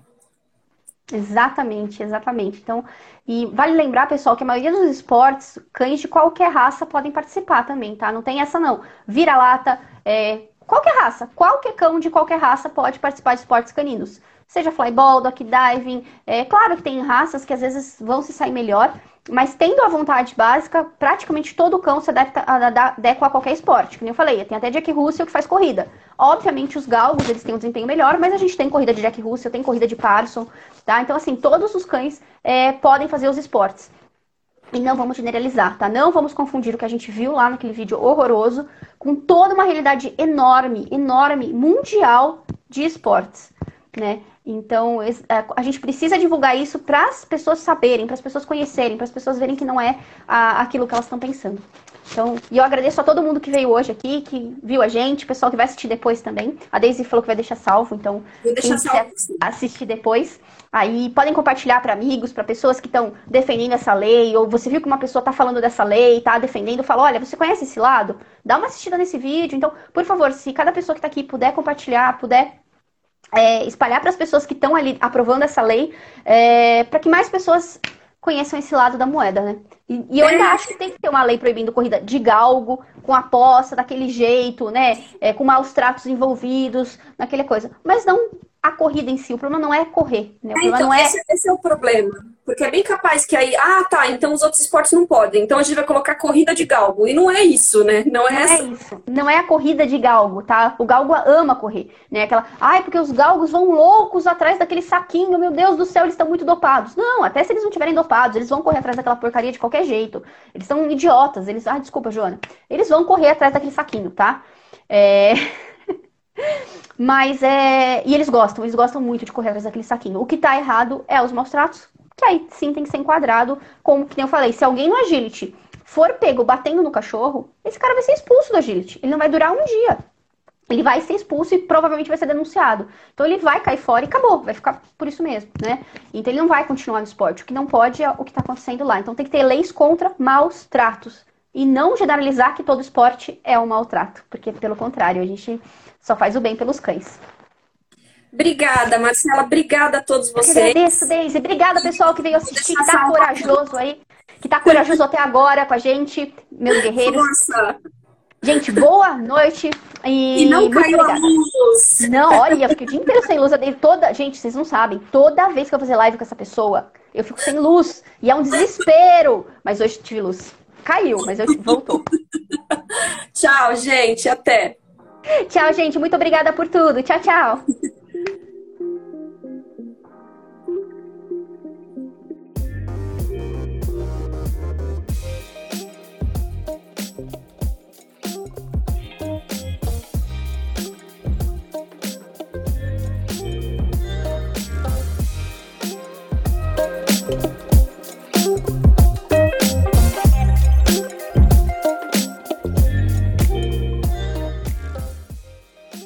Speaker 2: Exatamente, exatamente. Então, e vale lembrar, pessoal, que a maioria dos esportes, cães de qualquer raça podem participar também, tá? Não tem essa não. Vira-lata, é, qualquer raça, qualquer cão de qualquer raça pode participar de esportes caninos. Seja flyball, dog diving. É claro que tem raças que às vezes vão se sair melhor, mas tendo a vontade básica, praticamente todo cão se adapta, adequa a qualquer esporte. Como eu falei, tem até Jack Russell que faz corrida. Obviamente, os galgos, eles têm um desempenho melhor, mas a gente tem corrida de Jack Russell, tem corrida de Parson, tá? Então, assim, todos os cães é, podem fazer os esportes. E não vamos generalizar, tá? Não vamos confundir o que a gente viu lá naquele vídeo horroroso com toda uma realidade enorme, enorme, mundial de esportes, né? Então, é, a gente precisa divulgar isso para as pessoas saberem, para as pessoas conhecerem, para as pessoas verem que não é aquilo que elas estão pensando. Então, e eu agradeço a todo mundo que veio hoje aqui, que viu a gente, o pessoal que vai assistir depois também. A Daisy falou que vai deixar salvo, então
Speaker 1: quem quiser
Speaker 2: assistir depois, aí podem compartilhar para amigos, para pessoas que estão defendendo essa lei, ou você viu que uma pessoa está falando dessa lei, está defendendo, fala, olha, você conhece esse lado? Dá uma assistida nesse vídeo. Então, por favor, se cada pessoa que está aqui puder compartilhar, puder é, espalhar para as pessoas que estão ali aprovando essa lei, é, para que mais pessoas conheçam esse lado da moeda, né? E, e, eu ainda acho que tem que ter uma lei proibindo corrida de galgo, com aposta, daquele jeito, né? É, com maus tratos envolvidos, naquela coisa. Mas não a corrida em si. O problema não é correr. Né? O
Speaker 1: é, então,
Speaker 2: é...
Speaker 1: Esse, esse, é o problema. Porque é bem capaz que aí, ah, tá, então os outros esportes não podem. Então a gente vai colocar corrida de galgo. E não é isso, né? Não é
Speaker 2: não
Speaker 1: essa.
Speaker 2: É isso. Não é a corrida de galgo, tá? O galgo ama correr. Né? Aquela, ai, porque os galgos vão loucos atrás daquele saquinho, meu Deus do céu, eles estão muito dopados. Não, até se eles não estiverem dopados, eles vão correr atrás daquela porcaria de qualquer jeito. Eles são idiotas. Eles, ah, desculpa, Joana. Eles vão correr atrás daquele saquinho, tá? É. [laughs] Mas é. E eles gostam, eles gostam muito de correr atrás daquele saquinho. O que tá errado é os maus tratos, que aí sim tem que ser enquadrado, como que eu falei, se alguém no agility for pego batendo no cachorro, esse cara vai ser expulso do agility. Ele não vai durar um dia. Ele vai ser expulso e provavelmente vai ser denunciado. Então ele vai cair fora e acabou, vai ficar por isso mesmo, né? Então ele não vai continuar no esporte. O que não pode é o que está acontecendo lá. Então tem que ter leis contra maus tratos. E não generalizar que todo esporte é um maltrato, porque pelo contrário, a gente só faz o bem pelos cães.
Speaker 1: Obrigada, Marcela. Obrigada a todos vocês. Eu
Speaker 2: agradeço, Deise. Obrigada, pessoal, que veio assistir, que tá corajoso aí, que tá corajoso até agora com a gente, meus guerreiros. Força. Gente, boa noite. E,
Speaker 1: e não caiu a luz.
Speaker 2: Não, olha, eu fiquei o dia inteiro sem luz. Eu toda. Gente, vocês não sabem. Toda vez que eu fazer live com essa pessoa, eu fico sem luz. E é um desespero. Mas hoje tive luz. Caiu, mas eu voltou. [laughs]
Speaker 1: tchau, gente. Até.
Speaker 2: Tchau, gente. Muito obrigada por tudo. Tchau, tchau. [laughs]